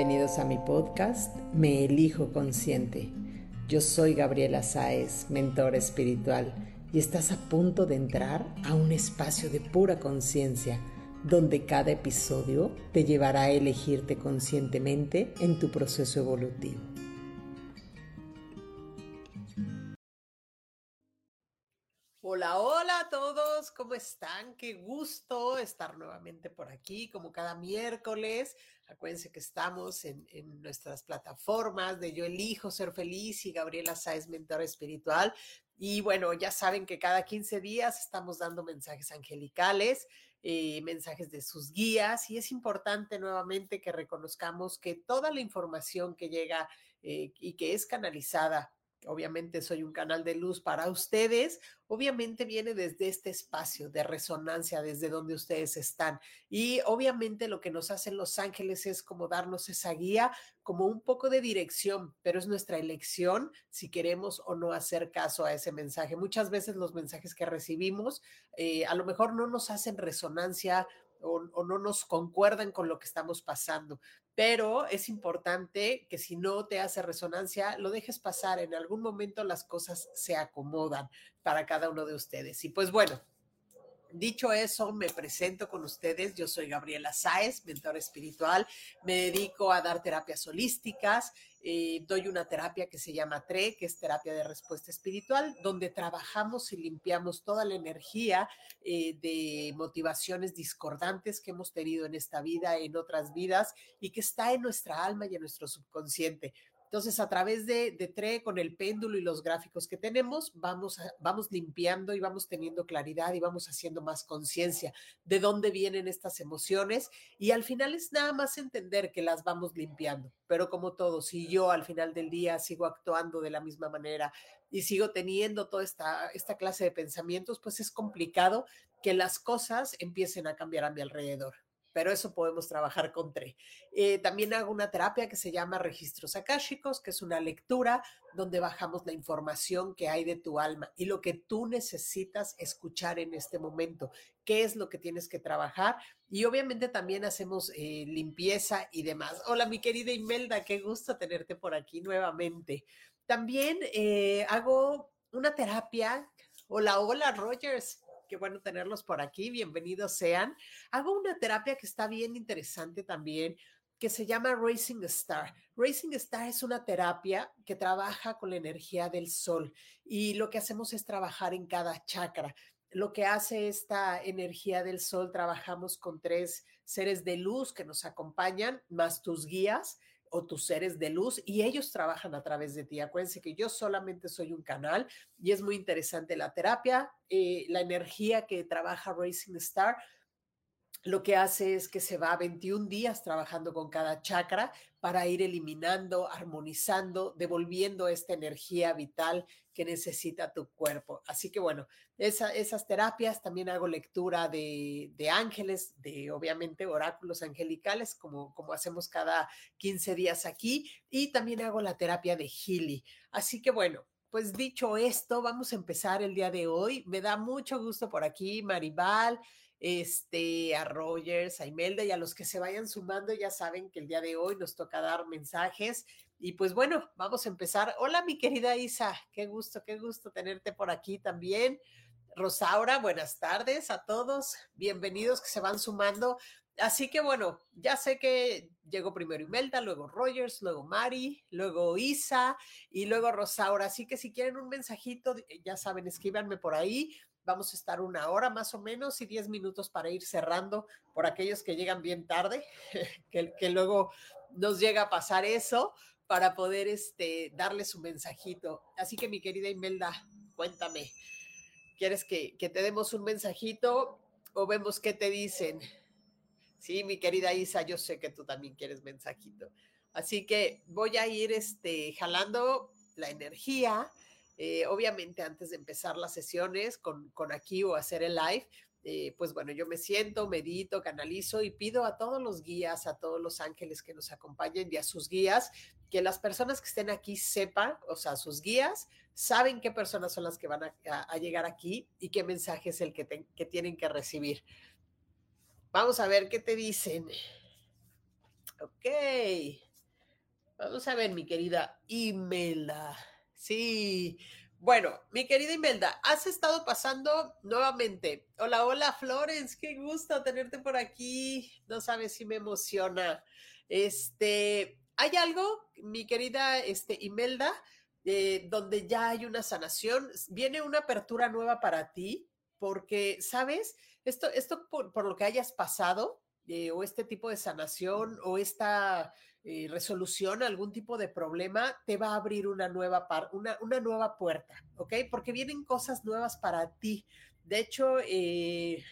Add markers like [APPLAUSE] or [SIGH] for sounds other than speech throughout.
Bienvenidos a mi podcast Me Elijo Consciente. Yo soy Gabriela Sáez, mentora espiritual, y estás a punto de entrar a un espacio de pura conciencia, donde cada episodio te llevará a elegirte conscientemente en tu proceso evolutivo. ¿Cómo están? Qué gusto estar nuevamente por aquí, como cada miércoles. Acuérdense que estamos en, nuestras plataformas de Yo Elijo Ser Feliz y Gabriela Sáez, mentora espiritual. Y bueno, ya saben que cada 15 días estamos dando mensajes angelicales, eh, mensajes de sus guías, y es importante nuevamente que reconozcamos que toda la información que llega eh, y que es canalizada obviamente soy un canal de luz para ustedes, obviamente viene desde este espacio de resonancia, desde donde ustedes están. Y obviamente lo que nos hacen los ángeles es como darnos esa guía, como un poco de dirección, pero es nuestra elección si queremos o no hacer caso a ese mensaje. Muchas veces los mensajes que recibimos eh, a lo mejor no nos hacen resonancia o, no nos concuerdan con lo que estamos pasando. Pero es importante que si no te hace resonancia, lo dejes pasar. En algún momento las cosas se acomodan para cada uno de ustedes. Y pues bueno, Dicho eso, me presento con ustedes. Yo soy Gabriela Sáez, mentor espiritual. Me dedico a dar terapias holísticas. Eh, doy una terapia que se llama TRE, que es terapia de respuesta espiritual, donde trabajamos y limpiamos toda la energía eh, de motivaciones discordantes que hemos tenido en esta vida, en otras vidas, y que está en nuestra alma y en nuestro subconsciente. Entonces, a través de, TRE, con el péndulo y los gráficos que tenemos, vamos, vamos limpiando y vamos teniendo claridad y vamos haciendo más conciencia de dónde vienen estas emociones. Y al final es nada más entender que las vamos limpiando. Pero como todo, si yo al final del día sigo actuando de la misma manera y sigo teniendo toda esta, esta clase de pensamientos, pues es complicado que las cosas empiecen a cambiar a mi alrededor pero eso podemos trabajar con TRE. Eh, también hago una terapia que se llama registros akáshicos, que es una lectura donde bajamos la información que hay de tu alma y lo que tú necesitas escuchar en este momento, qué es lo que tienes que trabajar. Y obviamente también hacemos eh, limpieza y demás. Hola, mi querida Imelda, qué gusto tenerte por aquí nuevamente. También eh, hago una terapia. Hola, hola, Rogers qué bueno tenerlos por aquí, bienvenidos sean. Hago una terapia que está bien interesante también, que se llama Racing Star. Racing Star es una terapia que trabaja con la energía del sol y lo que hacemos es trabajar en cada chakra. Lo que hace esta energía del sol, trabajamos con tres seres de luz que nos acompañan, más tus guías, o tus seres de luz y ellos trabajan a través de ti. Acuérdense que yo solamente soy un canal y es muy interesante la terapia, eh, la energía que trabaja Racing Star lo que hace es que se va 21 días trabajando con cada chakra para ir eliminando, armonizando, devolviendo esta energía vital que necesita tu cuerpo. Así que bueno, esas terapias, también hago lectura de, ángeles, de obviamente oráculos angelicales, como, como hacemos cada 15 días aquí, y también hago la terapia de Healy. Así que bueno, pues dicho esto, vamos a empezar el día de hoy. Me da mucho gusto por aquí, Maribal este, a Rogers, a Imelda y a los que se vayan sumando, ya saben que el día de hoy nos toca dar mensajes. Y pues bueno, vamos a empezar. Hola, mi querida Isa, qué gusto, qué gusto tenerte por aquí también. Rosaura, buenas tardes a todos, bienvenidos que se van sumando. Así que bueno, ya sé que llegó primero Imelda, luego Rogers, luego Mari, luego Isa y luego Rosaura. Así que si quieren un mensajito, ya saben, escríbanme por ahí Vamos a estar una hora más o menos y diez minutos para ir cerrando por aquellos que llegan bien tarde, [LAUGHS] que, luego nos llega a pasar eso para poder este, darle su mensajito. Así que mi querida Imelda, cuéntame, ¿Quieres que, que te demos un mensajito o vemos qué te dicen? Sí, mi querida Isa, yo sé que tú también quieres mensajito. Así que voy a ir este, jalando la energía. Eh, obviamente, antes de empezar las sesiones con, con aquí o hacer el live, eh, pues bueno, yo me siento, medito, canalizo y pido a todos los guías, a todos los ángeles que nos acompañen y a sus guías, que las personas que estén aquí sepan, o sea, sus guías, saben qué personas son las que van a, llegar aquí y qué mensaje es el que, que tienen que recibir. Vamos a ver qué te dicen. Ok. Vamos a ver, mi querida Imelda. Sí. Bueno, mi querida Imelda, has estado pasando nuevamente. Hola, hola, Florence, qué gusto tenerte por aquí. No sabes si me emociona. Este, ¿hay algo, mi querida este, Imelda, eh, donde ya hay una sanación? Viene una apertura nueva para ti, porque, ¿sabes? Esto, esto por, lo que hayas pasado, eh, o este tipo de sanación, o esta eh, resolución algún tipo de problema, te va a abrir una nueva, una, una nueva puerta, ¿ok? Porque vienen cosas nuevas para ti. De hecho, eh,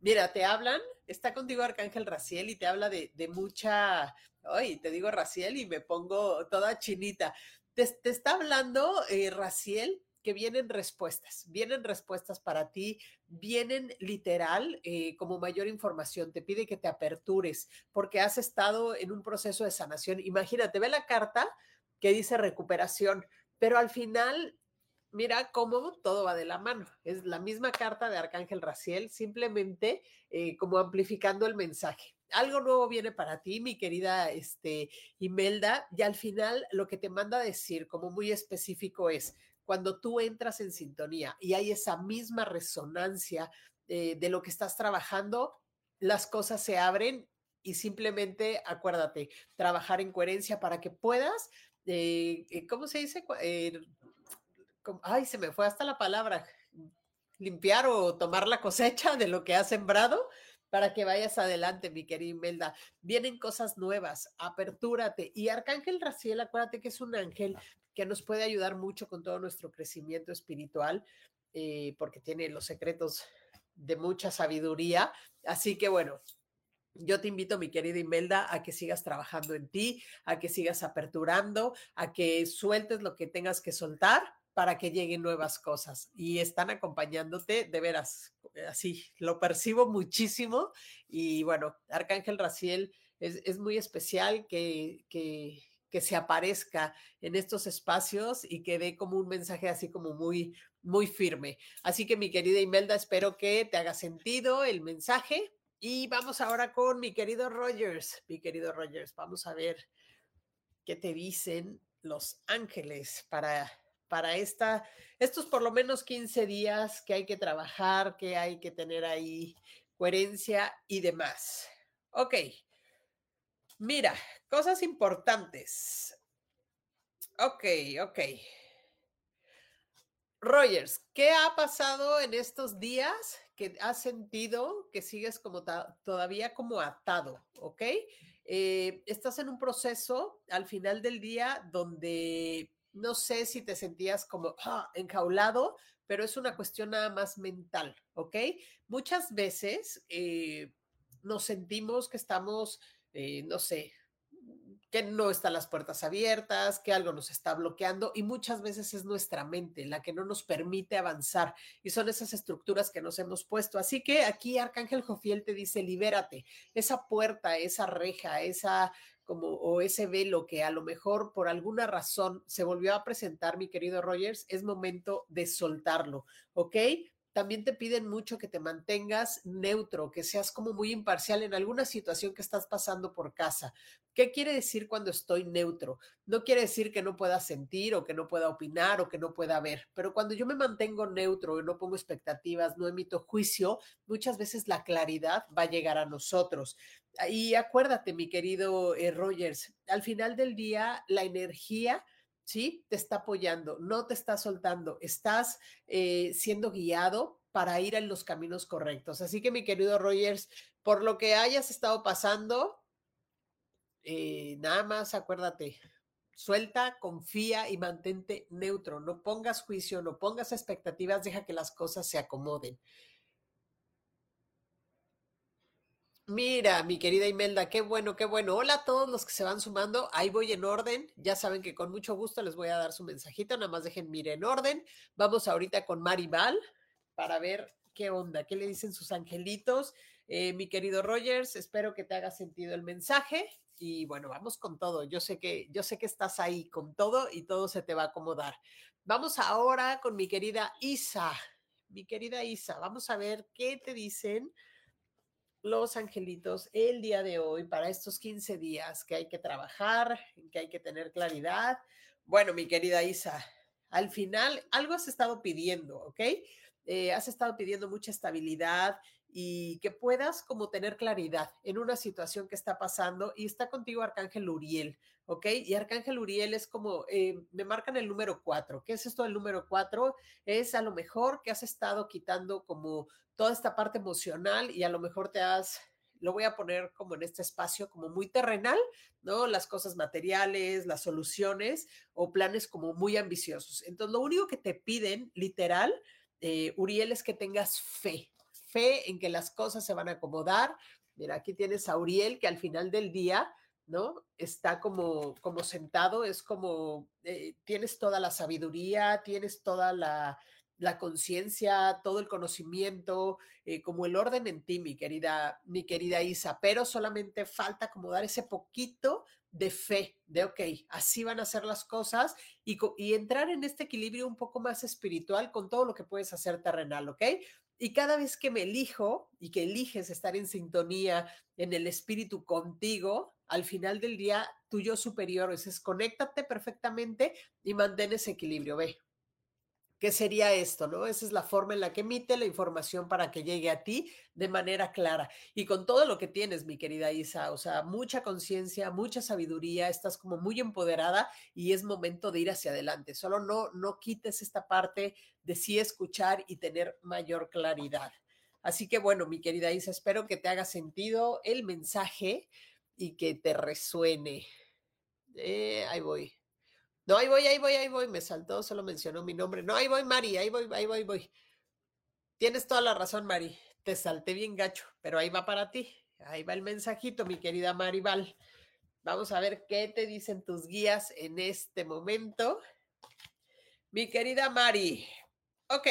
mira, te hablan, está contigo Arcángel Raciel y te habla de, mucha, ay, te digo Raciel y me pongo toda chinita. Te, te está hablando eh, Raciel que vienen respuestas, vienen respuestas para ti, vienen literal eh, como mayor información, te pide que te apertures porque has estado en un proceso de sanación. Imagínate, ve la carta que dice recuperación, pero al final, mira cómo todo va de la mano. Es la misma carta de Arcángel Raciel, simplemente eh, como amplificando el mensaje algo nuevo viene para ti, mi querida este, Imelda, y al final lo que te manda a decir como muy específico es, cuando tú entras en sintonía y hay esa misma resonancia eh, de lo que estás trabajando, las cosas se abren y simplemente acuérdate, trabajar en coherencia para que puedas, eh, eh, ¿cómo se dice? ay, se me fue hasta la palabra, limpiar o tomar la cosecha de lo que has sembrado para que vayas adelante, mi querida Imelda. Vienen cosas nuevas, apertúrate. Y Arcángel Raciel, acuérdate que es un ángel que nos puede ayudar mucho con todo nuestro crecimiento espiritual, eh, porque tiene los secretos de mucha sabiduría. Así que bueno, yo te invito, mi querida Imelda, a que sigas trabajando en ti, a que sigas aperturando, a que sueltes lo que tengas que soltar para que lleguen nuevas cosas. Y están acompañándote, de veras, así, lo percibo muchísimo. Y bueno, Arcángel Raciel es, es muy especial que, que, que se aparezca en estos espacios y que dé como un mensaje así como muy, muy firme. Así que mi querida Imelda, espero que te haga sentido el mensaje. Y vamos ahora con mi querido Rogers. Mi querido Rogers, vamos a ver qué te dicen los ángeles para, para esta, estos por lo menos 15 días que hay que trabajar, que hay que tener ahí coherencia y demás. Ok, Mira, cosas importantes. Ok, ok. Rogers, ¿qué ha pasado en estos días que has sentido que sigues como todavía como atado? ¿Ok? Eh, estás en un proceso al final del día donde no sé si te sentías como ah, enjaulado, pero es una cuestión nada más mental, ¿ok? Muchas veces eh, nos sentimos que estamos eh, no sé, que no están las puertas abiertas, que algo nos está bloqueando y muchas veces es nuestra mente la que no nos permite avanzar y son esas estructuras que nos hemos puesto. Así que aquí Arcángel Jofiel te dice, libérate, esa puerta, esa reja, esa como o ese velo que a lo mejor por alguna razón se volvió a presentar, mi querido Rogers, es momento de soltarlo, ¿ok? También te piden mucho que te mantengas neutro, que seas como muy imparcial en alguna situación que estás pasando por casa. ¿Qué quiere decir cuando estoy neutro? No quiere decir que no pueda sentir o que no pueda opinar o que no pueda ver, pero cuando yo me mantengo neutro y no pongo expectativas, no emito juicio, muchas veces la claridad va a llegar a nosotros. Y acuérdate, mi querido eh, Rogers, al final del día, la energía ¿sí? Te está apoyando, no te está soltando, estás eh, siendo guiado para ir en los caminos correctos. Así que mi querido Rogers, por lo que hayas estado pasando, eh, nada más acuérdate, Suelta, confía y mantente neutro. No pongas juicio, no pongas expectativas, deja que las cosas se acomoden. Mira, mi querida Imelda, qué bueno, qué bueno. Hola a todos los que se van sumando. Ahí voy en orden. Ya saben que con mucho gusto les voy a dar su mensajito. Nada más dejen mire en orden. Vamos ahorita con Maribal para ver qué onda, qué le dicen sus angelitos. Eh, mi querido Rogers, espero que te haga sentido el mensaje. Y bueno, vamos con todo. Yo sé que, yo sé que estás ahí con todo y todo se te va a acomodar. Vamos ahora con mi querida Isa. Mi querida Isa, vamos a ver qué te dicen los angelitos el día de hoy para estos 15 días que hay que trabajar, que hay que tener claridad. Bueno, mi querida Isa, al final algo has estado pidiendo, ¿ok? Eh, has estado pidiendo mucha estabilidad y que puedas como tener claridad en una situación que está pasando y está contigo Arcángel Uriel, ¿ok? Y Arcángel Uriel es como, eh, me marcan el número cuatro. ¿Qué es esto del número cuatro? Es a lo mejor que has estado quitando como toda esta parte emocional y a lo mejor te has, lo voy a poner como en este espacio como muy terrenal, ¿no? Las cosas materiales, las soluciones o planes como muy ambiciosos. Entonces, lo único que te piden, literal, eh, Uriel, es que tengas fe, fe en que las cosas se van a acomodar. Mira, aquí tienes a Uriel que al final del día, ¿no? Está como, como sentado, es como, eh, tienes toda la sabiduría, tienes toda la, la conciencia, todo el conocimiento, eh, como el orden en ti, mi querida, mi querida Isa, pero solamente falta como dar ese poquito de fe, de, ok, así van a ser las cosas y, y entrar en este equilibrio un poco más espiritual con todo lo que puedes hacer terrenal, ¿ok? Y cada vez que me elijo y que eliges estar en sintonía en el espíritu contigo, al final del día, tu yo superior es, conéctate perfectamente y mantén ese equilibrio, ve. ¿Qué sería esto? ¿no? Esa es la forma en la que emite la información para que llegue a ti de manera clara. Y con todo lo que tienes, mi querida Isa, o sea, mucha conciencia, mucha sabiduría, estás como muy empoderada y es momento de ir hacia adelante. Solo no, no quites esta parte de sí escuchar y tener mayor claridad. Así que bueno, mi querida Isa, espero que te haga sentido el mensaje y que te resuene. Eh, ahí voy. No, ahí voy, ahí voy, ahí voy. Me saltó, solo mencionó mi nombre. No, ahí voy, Mari, ahí voy, ahí voy, voy. Tienes toda la razón, Mari. Te salté bien gacho, pero ahí va para ti. Ahí va el mensajito, mi querida Maribal. Vamos a ver qué te dicen tus guías en este momento. Mi querida Mari. Ok.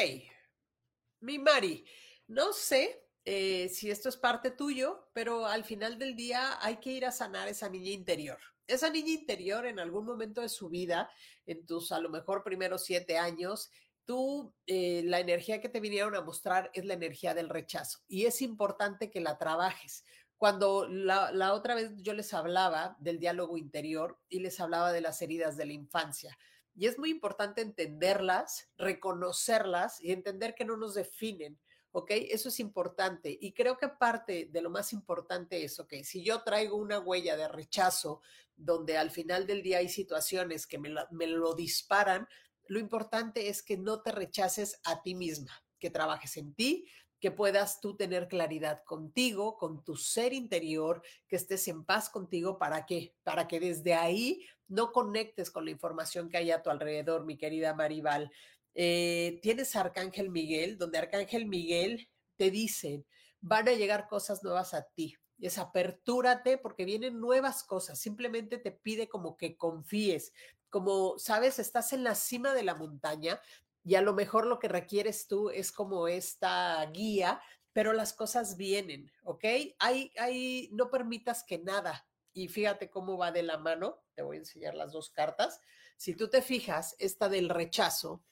Mi Mari, no sé eh, si esto es parte tuyo, pero al final del día hay que ir a sanar esa niña interior esa niña interior en algún momento de su vida, en tus a lo mejor primeros siete años, tú, eh, la energía que te vinieron a mostrar es la energía del rechazo y es importante que la trabajes. Cuando la, la otra vez yo les hablaba del diálogo interior y les hablaba de las heridas de la infancia. Y es muy importante entenderlas, reconocerlas y entender que no nos definen, ¿ok? Eso es importante. Y creo que parte de lo más importante es, ok, si yo traigo una huella de rechazo donde al final del día hay situaciones que me, lo disparan, lo importante es que no te rechaces a ti misma, que trabajes en ti, que puedas tú tener claridad contigo, con tu ser interior, que estés en paz contigo, ¿para qué? Para que desde ahí no conectes con la información que hay a tu alrededor, mi querida Maribal. Eh, tienes Arcángel Miguel, donde Arcángel Miguel te dice, van a llegar cosas nuevas a ti, es apertúrate porque vienen nuevas cosas, simplemente te pide como que confíes, como sabes, estás en la cima de la montaña y a lo mejor lo que requieres tú es como esta guía, pero las cosas vienen, ¿ok? Hay, hay, no permitas que nada, y fíjate cómo va de la mano, te voy a enseñar las dos cartas. Si tú te fijas, esta del rechazo,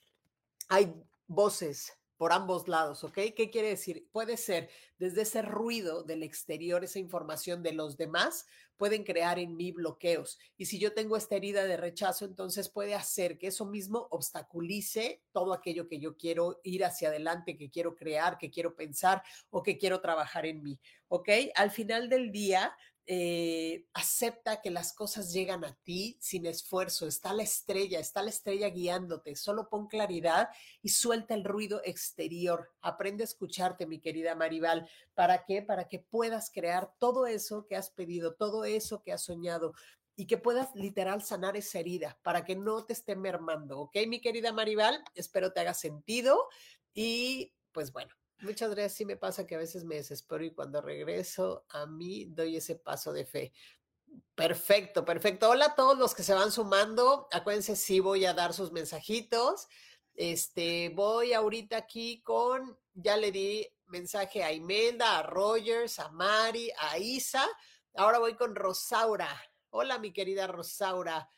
hay voces por ambos lados, ¿ok? ¿Qué quiere decir? Puede ser desde ese ruido del exterior, esa información de los demás, pueden crear en mí bloqueos. Y si yo tengo esta herida de rechazo, entonces puede hacer que eso mismo obstaculice todo aquello que yo quiero ir hacia adelante, que quiero crear, que quiero pensar o que quiero trabajar en mí, ¿ok? Al final del día, eh, acepta que las cosas llegan a ti sin esfuerzo, está la estrella, está la estrella guiándote, solo pon claridad y suelta el ruido exterior, aprende a escucharte, mi querida Maribal, ¿para qué? Para que puedas crear todo eso que has pedido, todo eso que has soñado. y que puedas literal sanar esa herida para que no te esté mermando, ¿ok? Mi querida Maribal, espero te haga sentido y pues bueno, muchas gracias. Sí me pasa que a veces me desespero y cuando regreso a mí doy ese paso de fe. Perfecto, perfecto. Hola a todos los que se van sumando. Acuérdense, sí voy a dar sus mensajitos. Este, voy ahorita aquí con, ya le di mensaje a Imelda, a Rogers, a Mari, a Isa. Ahora voy con Rosaura. Hola, mi querida Rosaura.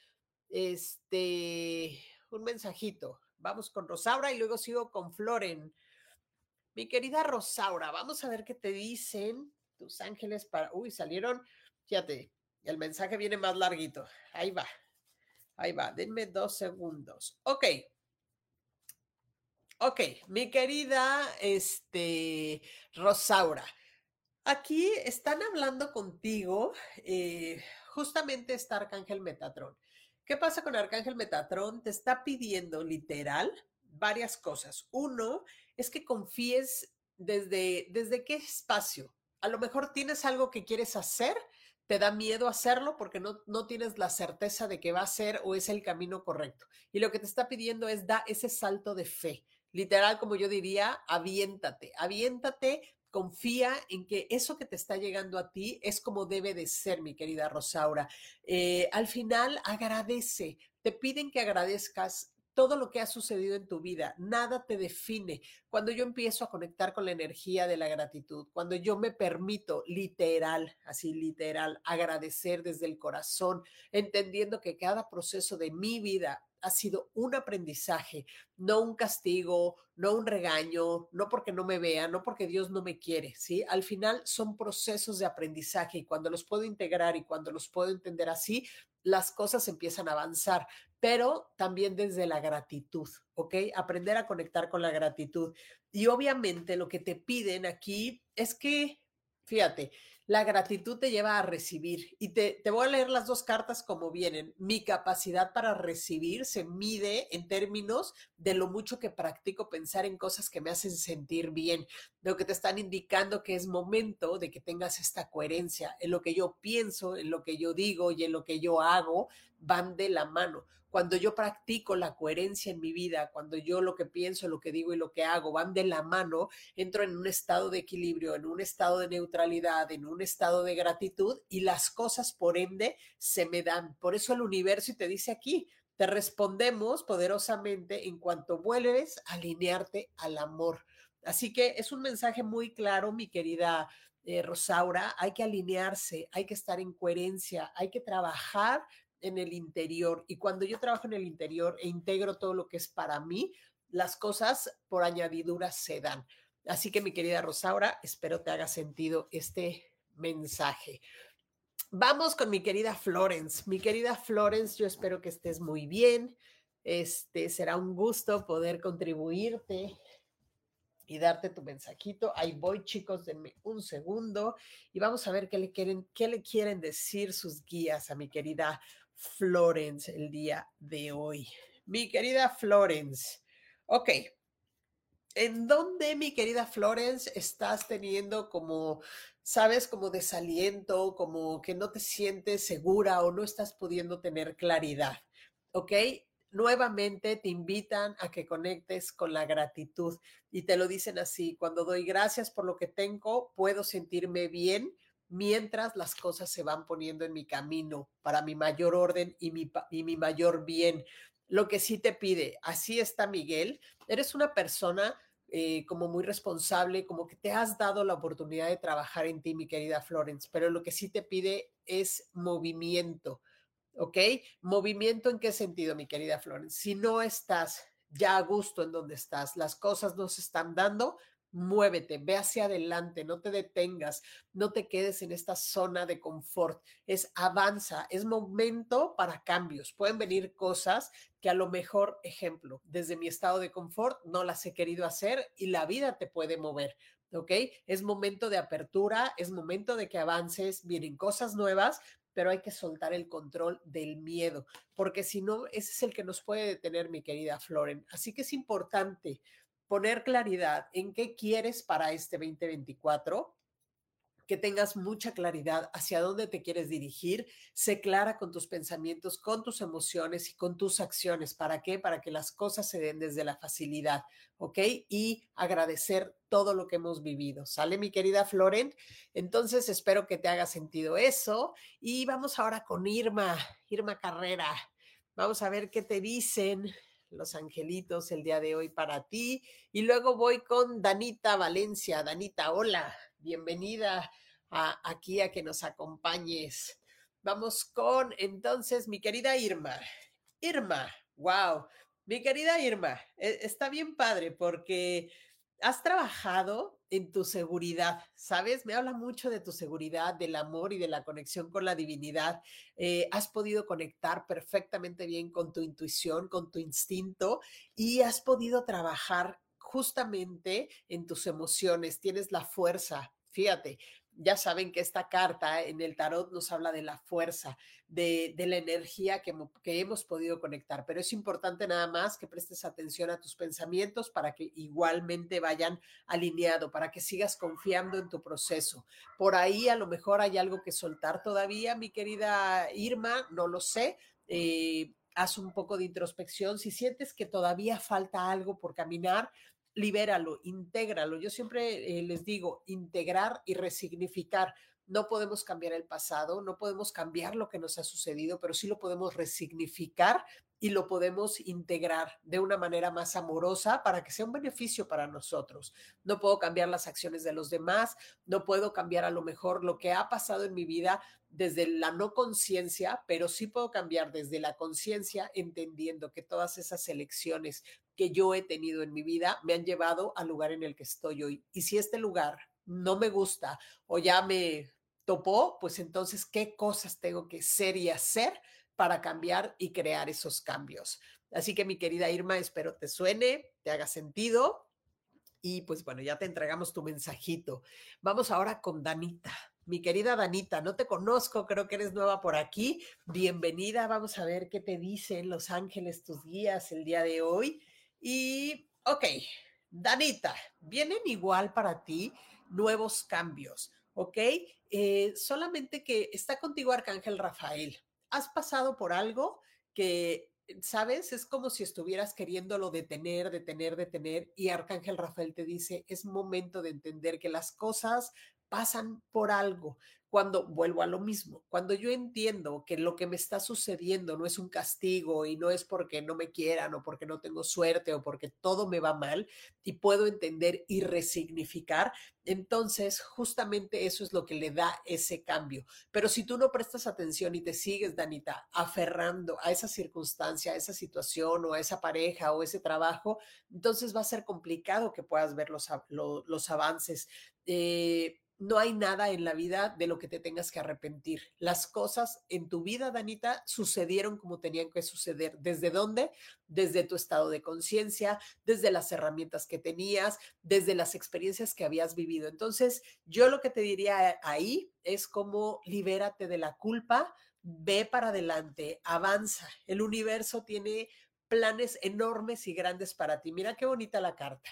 Este, un mensajito. Vamos con Rosaura y luego sigo con Floren. Mi querida Rosaura, vamos a ver qué te dicen tus ángeles para. Uy, salieron. Fíjate, el mensaje viene más larguito. Ahí va. Ahí va. Denme dos segundos. Ok. Ok, mi querida este, Rosaura. Aquí están hablando contigo. Eh, justamente está Arcángel Metatrón. ¿Qué pasa con Arcángel Metatrón? Te está pidiendo literal varias cosas. Uno es que confíes desde, desde qué espacio. A lo mejor tienes algo que quieres hacer, te da miedo hacerlo porque no, no tienes la certeza de que va a ser o es el camino correcto. Y lo que te está pidiendo es da ese salto de fe. Literal, como yo diría, aviéntate, aviéntate confía en que eso que te está llegando a ti es como debe de ser, mi querida Rosaura. Eh, al final, agradece. Te piden que agradezcas todo lo que ha sucedido en tu vida, nada te define. Cuando yo empiezo a conectar con la energía de la gratitud, cuando yo me permito literal, así literal, agradecer desde el corazón, entendiendo que cada proceso de mi vida ha sido un aprendizaje, no un castigo, no un regaño, no porque no me vea, no porque Dios no me quiere, ¿sí? Al final son procesos de aprendizaje y cuando los puedo integrar y cuando los puedo entender así, las cosas empiezan a avanzar, pero también desde la gratitud, ¿ok? Aprender a conectar con la gratitud. Y obviamente lo que te piden aquí es que, fíjate, la gratitud te lleva a recibir. Y te, te, voy a leer las dos cartas como vienen. Mi capacidad para recibir se mide en términos de lo mucho que practico pensar en cosas que me hacen sentir bien. Lo que te están indicando que es momento de que tengas esta coherencia en lo que yo pienso, en lo que yo digo y en lo que yo hago, van de la mano cuando yo practico la coherencia en mi vida, cuando yo lo que pienso, lo que digo y lo que hago van de la mano, entro en un estado de equilibrio, en un estado de neutralidad, en un estado de gratitud y las cosas por ende se me dan. Por eso el universo te dice aquí, te respondemos poderosamente en cuanto vuelves a alinearte al amor. Así que es un mensaje muy claro, mi querida eh, Rosaura, hay que alinearse, hay que estar en coherencia, hay que trabajar en el interior. Y cuando yo trabajo en el interior e integro todo lo que es para mí, las cosas por añadidura se dan. Así que mi querida Rosaura, espero te haga sentido este mensaje. Vamos con mi querida Florence. Mi querida Florence, yo espero que estés muy bien. Este será un gusto poder contribuirte y darte tu mensajito. Ahí voy, chicos, denme un segundo y vamos a ver qué le quieren, qué le quieren decir sus guías a mi querida Florence el día de hoy. Mi querida Florence, ok. ¿En dónde, mi querida Florence, estás teniendo como, sabes, como desaliento, como que no te sientes segura o no estás pudiendo tener claridad? ¿Ok? Nuevamente te invitan a que conectes con la gratitud y te lo dicen así, cuando doy gracias por lo que tengo, puedo sentirme bien mientras las cosas se van poniendo en mi camino para mi mayor orden y mi, y mi mayor bien. Lo que sí te pide, así está Miguel, eres una persona eh, como muy responsable, como que te has dado la oportunidad de trabajar en ti, mi querida Florence, pero lo que sí te pide es movimiento, ¿ok? Movimiento en qué sentido, mi querida Florence? Si no estás ya a gusto en donde estás, las cosas no se están dando, muévete, ve hacia adelante, no te detengas, no te quedes en esta zona de confort, es avanza, es momento para cambios. Pueden venir cosas que a lo mejor, ejemplo, desde mi estado de confort no las he querido hacer y la vida te puede mover. ¿Ok? Es momento de apertura, es momento de que avances, vienen cosas nuevas, pero hay que soltar el control del miedo, porque si no, ese es el que nos puede detener, mi querida Floren. Así que es importante poner claridad en qué quieres para este 2024, que tengas mucha claridad hacia dónde te quieres dirigir, sé clara con tus pensamientos, con tus emociones y con tus acciones. ¿Para qué? Para que las cosas se den desde la facilidad, ¿ok? Y agradecer todo lo que hemos vivido. ¿Sale, mi querida Florent? Entonces, espero que te haga sentido eso. Y vamos ahora con Irma, Irma Carrera. Vamos a ver qué te dicen los angelitos el día de hoy para ti. Y luego voy con Danita Valencia. Danita, hola, bienvenida aquí a que nos acompañes. Vamos con entonces mi querida Irma. Irma, wow, mi querida Irma, e, está bien padre porque has trabajado en tu seguridad, ¿sabes? Me habla mucho de tu seguridad, del amor y de la conexión con la divinidad. Eh, has podido conectar perfectamente bien con tu intuición, con tu instinto y has podido trabajar justamente en tus emociones. Tienes la fuerza, fíjate, ya saben que esta carta en el tarot nos habla de la fuerza, de, la energía que, hemos podido conectar, pero es importante nada más que prestes atención a tus pensamientos para que igualmente vayan alineado, para que sigas confiando en tu proceso. Por ahí a lo mejor hay algo que soltar todavía, mi querida Irma, no lo sé. Eh, haz un poco de introspección. Si sientes que todavía falta algo por caminar, libéralo, intégralo. Yo siempre eh, les digo, integrar y resignificar. No podemos cambiar el pasado, no podemos cambiar lo que nos ha sucedido, pero sí lo podemos resignificar y lo podemos integrar de una manera más amorosa para que sea un beneficio para nosotros. No puedo cambiar las acciones de los demás, no puedo cambiar a lo mejor lo que ha pasado en mi vida desde la no conciencia, pero sí puedo cambiar desde la conciencia entendiendo que todas esas elecciones que yo he tenido en mi vida me han llevado al lugar en el que estoy hoy. Y si este lugar no me gusta o ya me topó, pues entonces, ¿qué cosas tengo que ser y hacer para cambiar y crear esos cambios? Así que mi querida Irma, espero te suene, te haga sentido. Y pues bueno, ya te entregamos tu mensajito. Vamos ahora con Danita. Mi querida Danita, no te conozco, creo que eres nueva por aquí. Bienvenida, vamos a ver qué te dicen los ángeles, tus guías el día de hoy. Y, ok, Danita, vienen igual para ti nuevos cambios, ¿ok? Eh, solamente que está contigo Arcángel Rafael. ¿Has pasado por algo que, sabes, es como si estuvieras queriéndolo detener, detener, detener, y Arcángel Rafael te dice, es momento de entender que las cosas pasan por algo, cuando vuelvo a lo mismo, cuando yo entiendo que lo que me está sucediendo no es un castigo y no es porque no me quieran o porque no tengo suerte o porque todo me va mal y puedo entender y resignificar, entonces justamente eso es lo que le da ese cambio. Pero si tú no prestas atención y te sigues, Danita, aferrando a esa circunstancia, a esa situación o a esa pareja o ese trabajo, entonces va a ser complicado que puedas ver los, los, avances. Eh, no hay nada en la vida de lo que te tengas que arrepentir. Las cosas en tu vida, Danita, sucedieron como tenían que suceder. ¿Desde dónde? Desde tu estado de conciencia, desde las herramientas que tenías, desde las experiencias que habías vivido. Entonces, yo lo que te diría ahí es como libérate de la culpa, ve para adelante, avanza. El universo tiene planes enormes y grandes para ti. Mira qué bonita la carta.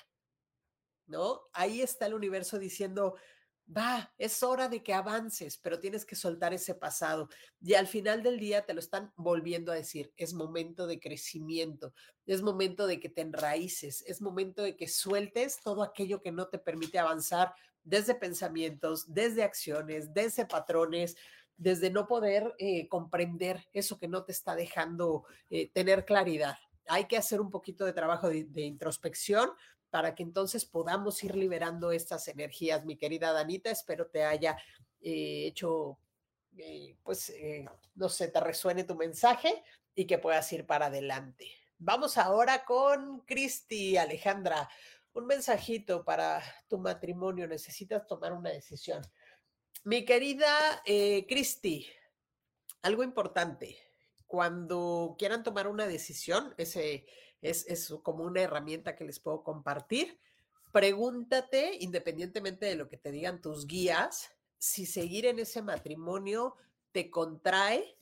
¿No? Ahí está el universo diciendo, va, es hora de que avances, pero tienes que soltar ese pasado. Y al final del día te lo están volviendo a decir, es momento de crecimiento, es momento de que te enraíces, es momento de que sueltes todo aquello que no te permite avanzar desde pensamientos, desde acciones, desde patrones, desde no poder eh, comprender eso que no te está dejando eh, tener claridad. Hay que hacer un poquito de trabajo de introspección, para que entonces podamos ir liberando estas energías. Mi querida Danita, espero te haya eh, hecho, eh, pues, eh, no sé, te resuene tu mensaje y que puedas ir para adelante. Vamos ahora con Cristi, Alejandra. Un mensajito para tu matrimonio. Necesitas tomar una decisión. Mi querida Cristi, algo importante. Cuando quieran tomar una decisión, ese es, como una herramienta que les puedo compartir. Pregúntate, independientemente de lo que te digan tus guías, si seguir en ese matrimonio te contrae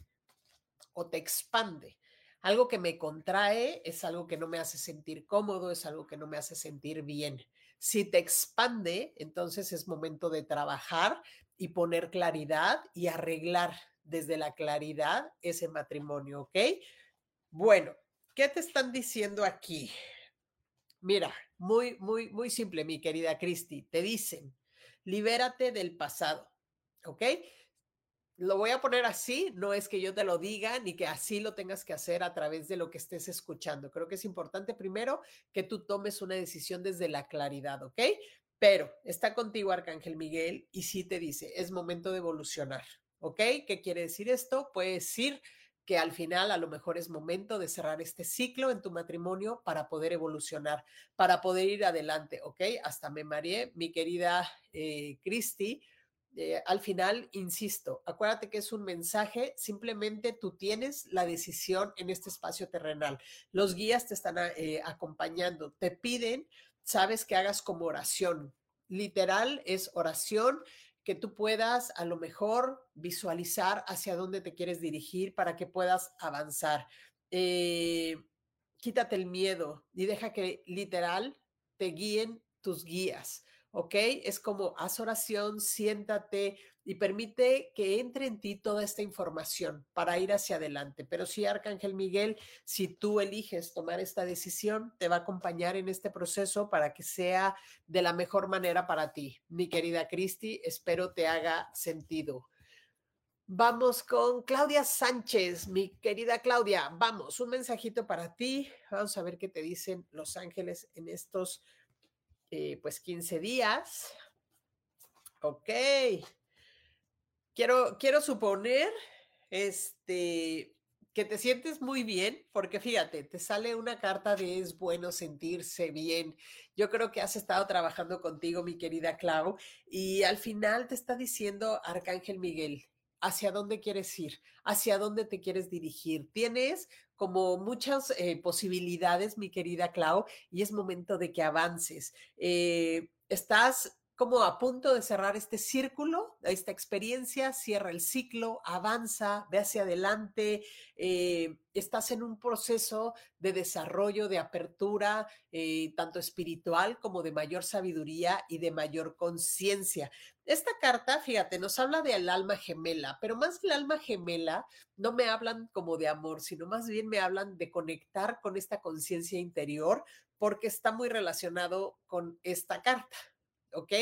o te expande. Algo que me contrae es algo que no me hace sentir cómodo, es algo que no me hace sentir bien. Si te expande, entonces es momento de trabajar y poner claridad y arreglar desde la claridad ese matrimonio, ¿ok? Bueno, ¿qué te están diciendo aquí? Mira, muy, muy, muy simple, mi querida Cristi. Te dicen, libérate del pasado, ¿ok? Lo voy a poner así, no es que yo te lo diga ni que así lo tengas que hacer a través de lo que estés escuchando. Creo que es importante primero que tú tomes una decisión desde la claridad, ¿ok? Pero está contigo Arcángel Miguel y sí te dice, es momento de evolucionar, ¿ok? ¿Qué quiere decir esto? Puede decir que al final a lo mejor es momento de cerrar este ciclo en tu matrimonio para poder evolucionar, para poder ir adelante, ¿ok? Hasta me mareé, mi querida eh, Cristi eh, al final, insisto, acuérdate que es un mensaje, simplemente tú tienes la decisión en este espacio terrenal. Los guías te están eh, acompañando, te piden, sabes que hagas como oración. Literal es oración que tú puedas a lo mejor visualizar hacia dónde te quieres dirigir para que puedas avanzar. Eh, quítate el miedo y deja que literal te guíen tus guías. ¿Ok? Es como haz oración, siéntate y permite que entre en ti toda esta información para ir hacia adelante. Pero sí, Arcángel Miguel, si tú eliges tomar esta decisión, te va a acompañar en este proceso para que sea de la mejor manera para ti. Mi querida Cristi, espero te haga sentido. Vamos con Claudia Sánchez, mi querida Claudia. Vamos, un mensajito para ti. Vamos a ver qué te dicen los ángeles en estos pues 15 días. Ok. Quiero, quiero suponer este, que te sientes muy bien, porque fíjate, te sale una carta de es bueno sentirse bien. Yo creo que has estado trabajando contigo, mi querida Clau, y al final te está diciendo Arcángel Miguel, hacia dónde quieres ir, hacia dónde te quieres dirigir. Tienes como muchas eh, posibilidades, mi querida Clau, y es momento de que avances. Eh, estás como a punto de cerrar este círculo, esta experiencia, cierra el ciclo, avanza, ve hacia adelante, eh, estás en un proceso de desarrollo, de apertura, eh, tanto espiritual como de mayor sabiduría y de mayor conciencia. Esta carta, fíjate, nos habla del alma gemela, pero más el alma gemela, no me hablan como de amor, sino más bien me hablan de conectar con esta conciencia interior, porque está muy relacionado con esta carta. ¿Ok?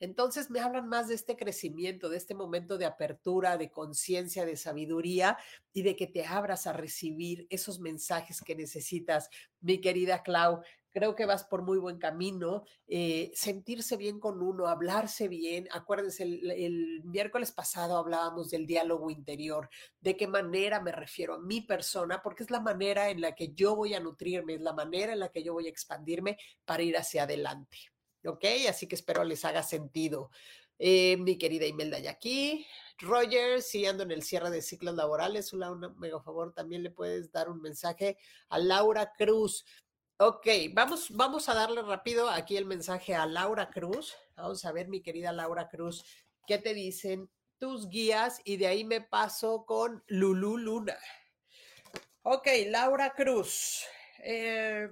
Entonces me hablan más de este crecimiento, de este momento de apertura, de conciencia, de sabiduría y de que te abras a recibir esos mensajes que necesitas, mi querida Clau. Creo que vas por muy buen camino. Eh, sentirse bien con uno, hablarse bien. Acuérdense, el, el miércoles pasado hablábamos del diálogo interior, de qué manera me refiero a mi persona, porque es la manera en la que yo voy a nutrirme, es la manera en la que yo voy a expandirme para ir hacia adelante. ¿Ok? Así que espero les haga sentido. Eh, mi querida Imelda ya aquí. Roger, si ando en el cierre de ciclos laborales, un mega favor, también le puedes dar un mensaje a Laura Cruz. Ok, vamos, vamos a darle rápido aquí el mensaje a Laura Cruz. Vamos a ver, mi querida Laura Cruz, qué te dicen tus guías y de ahí me paso con Lulu Luna. Ok, Laura Cruz. Eh,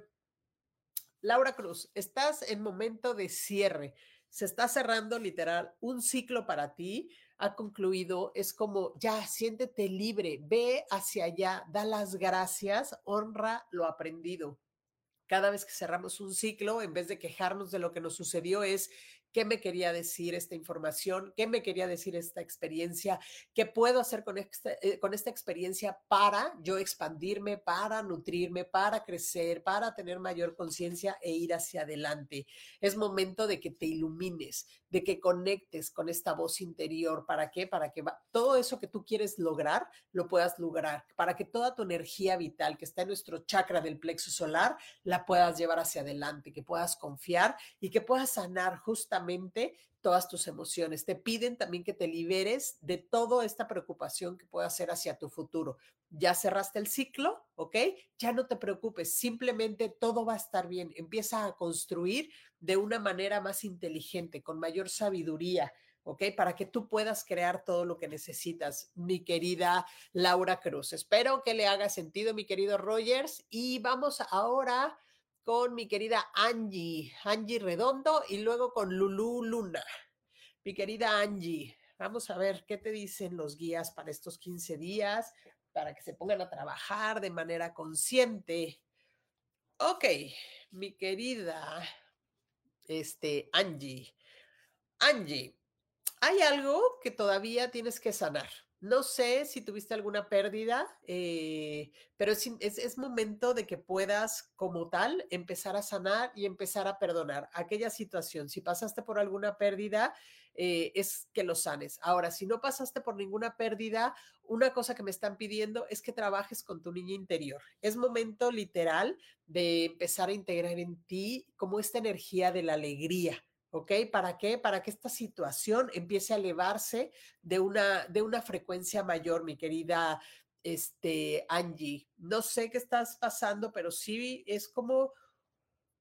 Laura Cruz, estás en momento de cierre. Se está cerrando literal un ciclo para ti. Ha concluido. Es como ya, siéntete libre. Ve hacia allá. Da las gracias. Honra lo aprendido. Cada vez que cerramos un ciclo, en vez de quejarnos de lo que nos sucedió, es qué me quería decir esta información, qué me quería decir esta experiencia, qué puedo hacer con esta, eh, con esta experiencia para yo expandirme, para nutrirme, para crecer, para tener mayor conciencia e ir hacia adelante. Es momento de que te ilumines, de que conectes con esta voz interior. ¿Para qué? Para que todo eso que tú quieres lograr, lo puedas lograr, para que toda tu energía vital que está en nuestro chakra del plexo solar, la puedas llevar hacia adelante, que puedas confiar y que puedas sanar justamente todas tus emociones. Te piden también que te liberes de toda esta preocupación que pueda ser hacia tu futuro. Ya cerraste el ciclo, ¿ok? Ya no te preocupes, simplemente todo va a estar bien. Empieza a construir de una manera más inteligente, con mayor sabiduría, ¿ok? Para que tú puedas crear todo lo que necesitas, mi querida Laura Cruz. Espero que le haga sentido, mi querido Rogers. Y vamos ahora con mi querida Angie, Angie Redondo y luego con Lulu Luna. Mi querida Angie, vamos a ver qué te dicen los guías para estos 15 días, para que se pongan a trabajar de manera consciente. Ok, mi querida este, Angie. Angie, hay algo que todavía tienes que sanar. No sé si tuviste alguna pérdida, eh, pero es, momento de que puedas como tal empezar a sanar y empezar a perdonar aquella situación. Si pasaste por alguna pérdida, eh, es que lo sanes. Ahora, si no pasaste por ninguna pérdida, una cosa que me están pidiendo es que trabajes con tu niña interior. Es momento literal de empezar a integrar en ti como esta energía de la alegría ¿ok? ¿Para qué? Para que esta situación empiece a elevarse de una, de una frecuencia mayor, mi querida este, Angie. No sé qué estás pasando, pero sí es como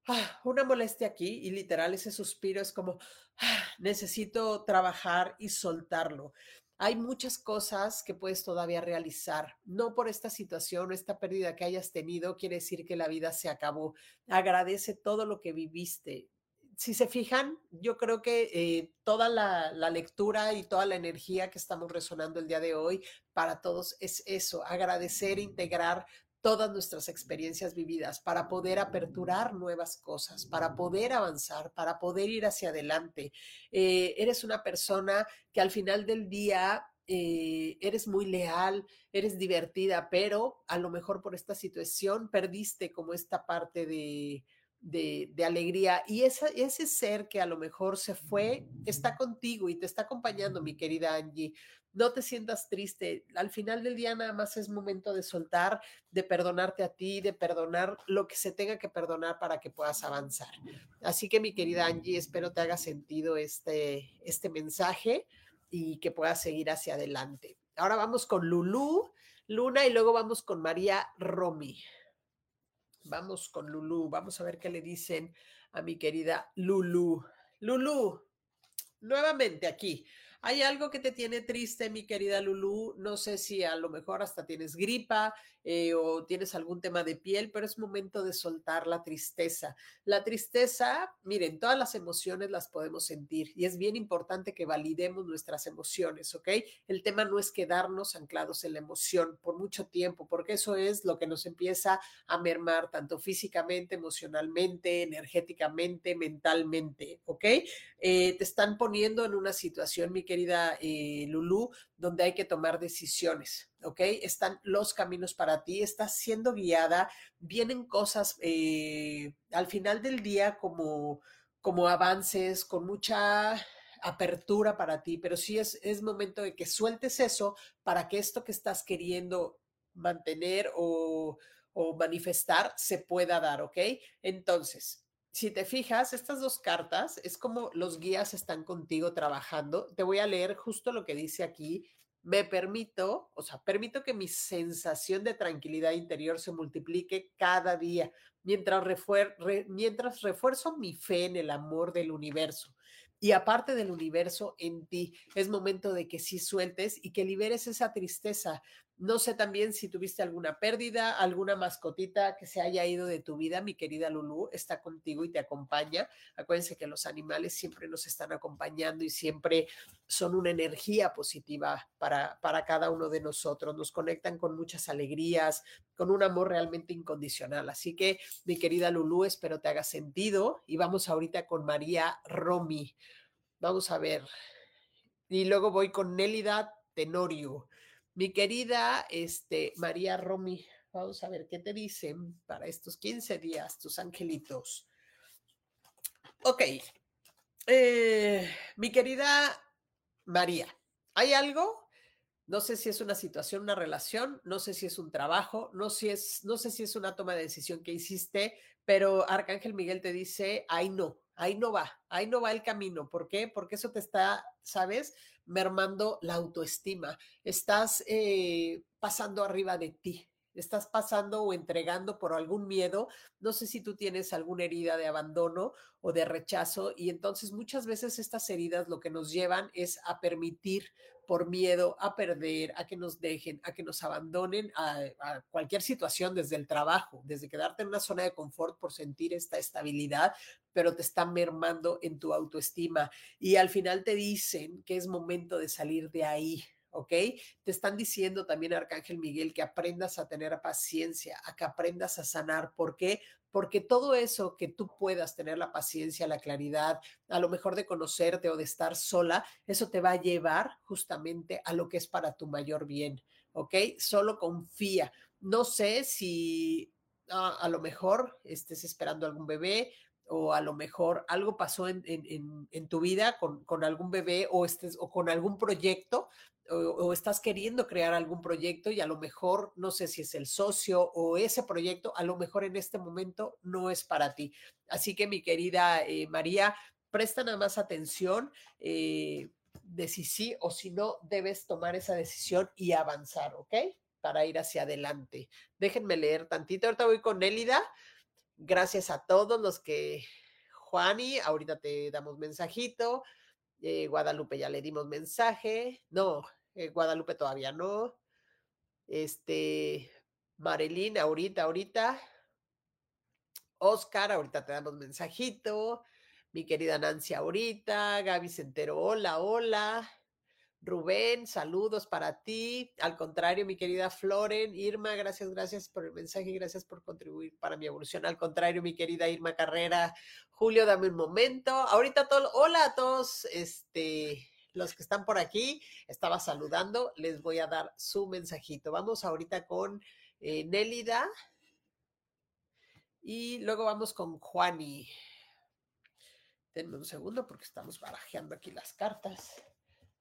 ah, una molestia aquí y literal ese suspiro es como, ah, necesito trabajar y soltarlo. Hay muchas cosas que puedes todavía realizar. No por esta situación, esta pérdida que hayas tenido, quiere decir que la vida se acabó. Agradece todo lo que viviste si se fijan, yo creo que eh, toda la, lectura y toda la energía que estamos resonando el día de hoy para todos es eso, agradecer, integrar todas nuestras experiencias vividas para poder aperturar nuevas cosas, para poder avanzar, para poder ir hacia adelante. Eh, eres una persona que al final del día eh, eres muy leal, eres divertida, pero a lo mejor por esta situación perdiste como esta parte de de, alegría. Y esa, ese ser que a lo mejor se fue, está contigo y te está acompañando, mi querida Angie. No te sientas triste. Al final del día nada más es momento de soltar, de perdonarte a ti, de perdonar lo que se tenga que perdonar para que puedas avanzar. Así que mi querida Angie, espero te haga sentido este, este mensaje y que puedas seguir hacia adelante. Ahora vamos con Lulu, Luna y luego vamos con María Romy. Vamos con Lulu, vamos a ver qué le dicen a mi querida Lulu. Lulu, nuevamente aquí. ¿Hay algo que te tiene triste, mi querida Lulu? No sé si a lo mejor hasta tienes gripa eh, o tienes algún tema de piel, pero es momento de soltar la tristeza. La tristeza, miren, todas las emociones las podemos sentir y es bien importante que validemos nuestras emociones, ¿ok? El tema no es quedarnos anclados en la emoción por mucho tiempo, porque eso es lo que nos empieza a mermar tanto físicamente, emocionalmente, energéticamente, mentalmente, ¿ok? Eh, te están poniendo en una situación, mi querida eh, Lulu, donde hay que tomar decisiones, ¿ok? Están los caminos para ti, estás siendo guiada, vienen cosas eh, al final del día como, como avances, con mucha apertura para ti, pero sí es, es momento de que sueltes eso para que esto que estás queriendo mantener o, o manifestar se pueda dar, ¿ok? Entonces, si te fijas, estas dos cartas es como los guías están contigo trabajando. Te voy a leer justo lo que dice aquí. Me permito, o sea, permito que mi sensación de tranquilidad interior se multiplique cada día mientras, mientras refuerzo mi fe en el amor del universo. Y aparte del universo en ti, es momento de que sí sueltes y que liberes esa tristeza, no sé también si tuviste alguna pérdida, alguna mascotita que se haya ido de tu vida, mi querida Lulu, está contigo y te acompaña. Acuérdense que los animales siempre nos están acompañando y siempre son una energía positiva para, para cada uno de nosotros. Nos conectan con muchas alegrías, con un amor realmente incondicional. Así que, mi querida Lulu, espero te haga sentido. Y vamos ahorita con María Romy. Vamos a ver. Y luego voy con Nélida Tenorio. Mi querida este, María Romy, vamos a ver qué te dicen para estos 15 días tus angelitos. Ok, eh, mi querida María, ¿hay algo? No sé si es una situación, una relación, no sé si es un trabajo, no, si es, no sé si es una toma de decisión que hiciste, pero Arcángel Miguel te dice, ahí no, ahí no va, ahí no va el camino. ¿Por qué? Porque eso te está, ¿sabes? mermando la autoestima, estás eh, pasando arriba de ti, estás pasando o entregando por algún miedo. No sé si tú tienes alguna herida de abandono o de rechazo y entonces muchas veces estas heridas lo que nos llevan es a permitir por miedo a perder, a que nos dejen, a que nos abandonen a, cualquier situación desde el trabajo, desde quedarte en una zona de confort por sentir esta estabilidad, pero te están mermando en tu autoestima y al final te dicen que es momento de salir de ahí, ¿ok? Te están diciendo también, Arcángel Miguel, que aprendas a tener paciencia, a que aprendas a sanar. ¿Por qué? Porque todo eso que tú puedas tener la paciencia, la claridad, a lo mejor de conocerte o de estar sola, eso te va a llevar justamente a lo que es para tu mayor bien, ¿ok? Solo confía. No sé si ah, a lo mejor estés esperando algún bebé, o a lo mejor algo pasó en, tu vida con, algún bebé o, estés, o con algún proyecto o, estás queriendo crear algún proyecto y a lo mejor, no sé si es el socio o ese proyecto, a lo mejor en este momento no es para ti. Así que mi querida eh, María, presta nada más atención eh, de si sí o si no debes tomar esa decisión y avanzar, ¿ok? Para ir hacia adelante. Déjenme leer tantito. Ahorita voy con Élida. Gracias a todos los que, Juani, ahorita te damos mensajito. Eh, Guadalupe ya le dimos mensaje. No, eh, Guadalupe todavía no. Este, Marilyn, ahorita, ahorita. Oscar, ahorita te damos mensajito. Mi querida Nancy, ahorita. Gaby Centero, hola, hola. Rubén, saludos para ti. Al contrario, mi querida Floren, Irma, gracias, gracias por el mensaje, gracias por contribuir para mi evolución. Al contrario, mi querida Irma Carrera, Julio, dame un momento. Ahorita todo, hola a todos, este, los que están por aquí, estaba saludando, les voy a dar su mensajito. Vamos ahorita con eh, Nélida y luego vamos con Juani. Denme un segundo porque estamos barajeando aquí las cartas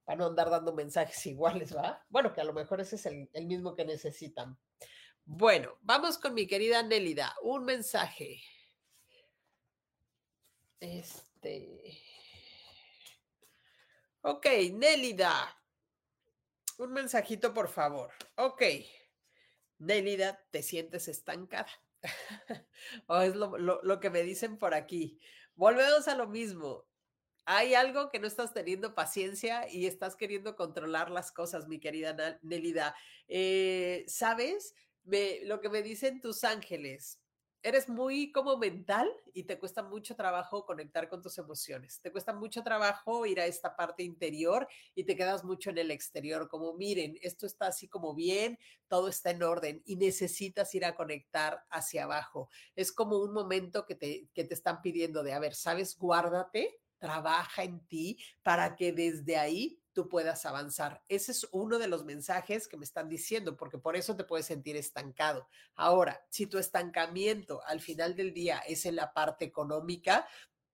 para no andar dando mensajes [LAUGHS] iguales, ¿va? Bueno, que a lo mejor ese es el, el, mismo que necesitan. Bueno, vamos con mi querida Nélida. Un mensaje. Este. Ok, Nélida. Un mensajito, por favor. Ok. Nélida, te sientes estancada. [LAUGHS] o es lo, lo, lo que me dicen por aquí. Volvemos a lo mismo hay algo que no estás teniendo paciencia y estás queriendo controlar las cosas, mi querida Nelida. Eh, ¿Sabes? Me, lo que me dicen tus ángeles, eres muy como mental y te cuesta mucho trabajo conectar con tus emociones. Te cuesta mucho trabajo ir a esta parte interior y te quedas mucho en el exterior, como miren, esto está así como bien, todo está en orden y necesitas ir a conectar hacia abajo. Es como un momento que te, que te están pidiendo de, a ver, ¿sabes? Guárdate trabaja en ti para que desde ahí tú puedas avanzar. Ese es uno de los mensajes que me están diciendo, porque por eso te puedes sentir estancado. Ahora, si tu estancamiento al final del día es en la parte económica,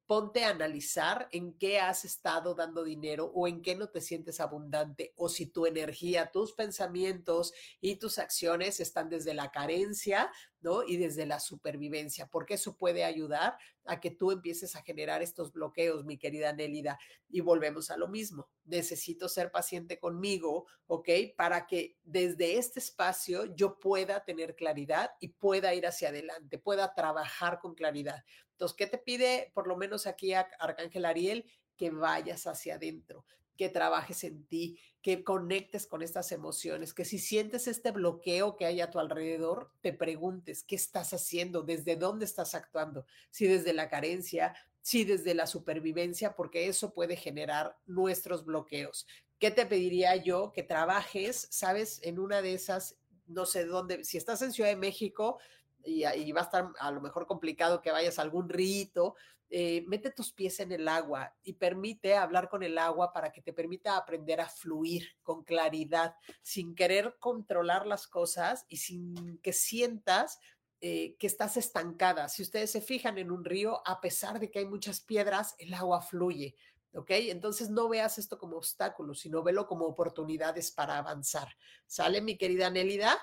ponte a analizar en qué has estado dando dinero o en qué no te sientes abundante o si tu energía, tus pensamientos y tus acciones están desde la carencia, ¿no? Y desde la supervivencia, porque eso puede ayudar a que tú empieces a generar estos bloqueos, mi querida Nélida. Y volvemos a lo mismo. Necesito ser paciente conmigo, ¿ok? Para que desde este espacio yo pueda tener claridad y pueda ir hacia adelante, pueda trabajar con claridad. Entonces, ¿qué te pide por lo menos aquí a Arcángel Ariel? Que vayas hacia adentro, que trabajes en ti, que conectes con estas emociones, que si sientes este bloqueo que hay a tu alrededor, te preguntes qué estás haciendo, desde dónde estás actuando, si desde la carencia, si desde la supervivencia, porque eso puede generar nuestros bloqueos. ¿Qué te pediría yo? Que trabajes, sabes, en una de esas, no sé dónde, si estás en Ciudad de México, y, y, va a estar a lo mejor complicado que vayas a algún rito, eh, mete tus pies en el agua y permite hablar con el agua para que te permita aprender a fluir con claridad, sin querer controlar las cosas y sin que sientas eh, que estás estancada. Si ustedes se fijan en un río, a pesar de que hay muchas piedras, el agua fluye. ¿Ok? Entonces no veas esto como obstáculo, sino velo como oportunidades para avanzar. ¿Sale, mi querida Nélida?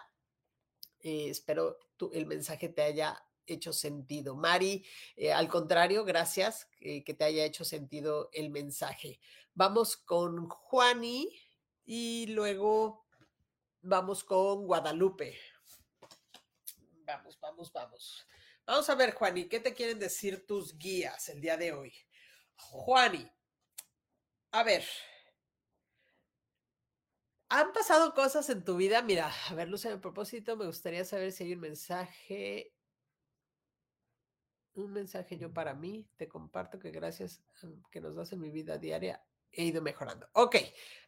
Eh, espero el mensaje te haya hecho sentido. Mari, eh, al contrario, gracias eh, que te haya hecho sentido el mensaje. Vamos con Juani y luego vamos con Guadalupe. Vamos, vamos, vamos. Vamos a ver, Juani, ¿qué te quieren decir tus guías el día de hoy? Juani, a ver, han pasado cosas en tu vida. Mira, a ver, Luz, a propósito, me gustaría saber si hay un mensaje. Un mensaje yo para mí. Te comparto que gracias a que nos das en mi vida diaria he ido mejorando. Ok,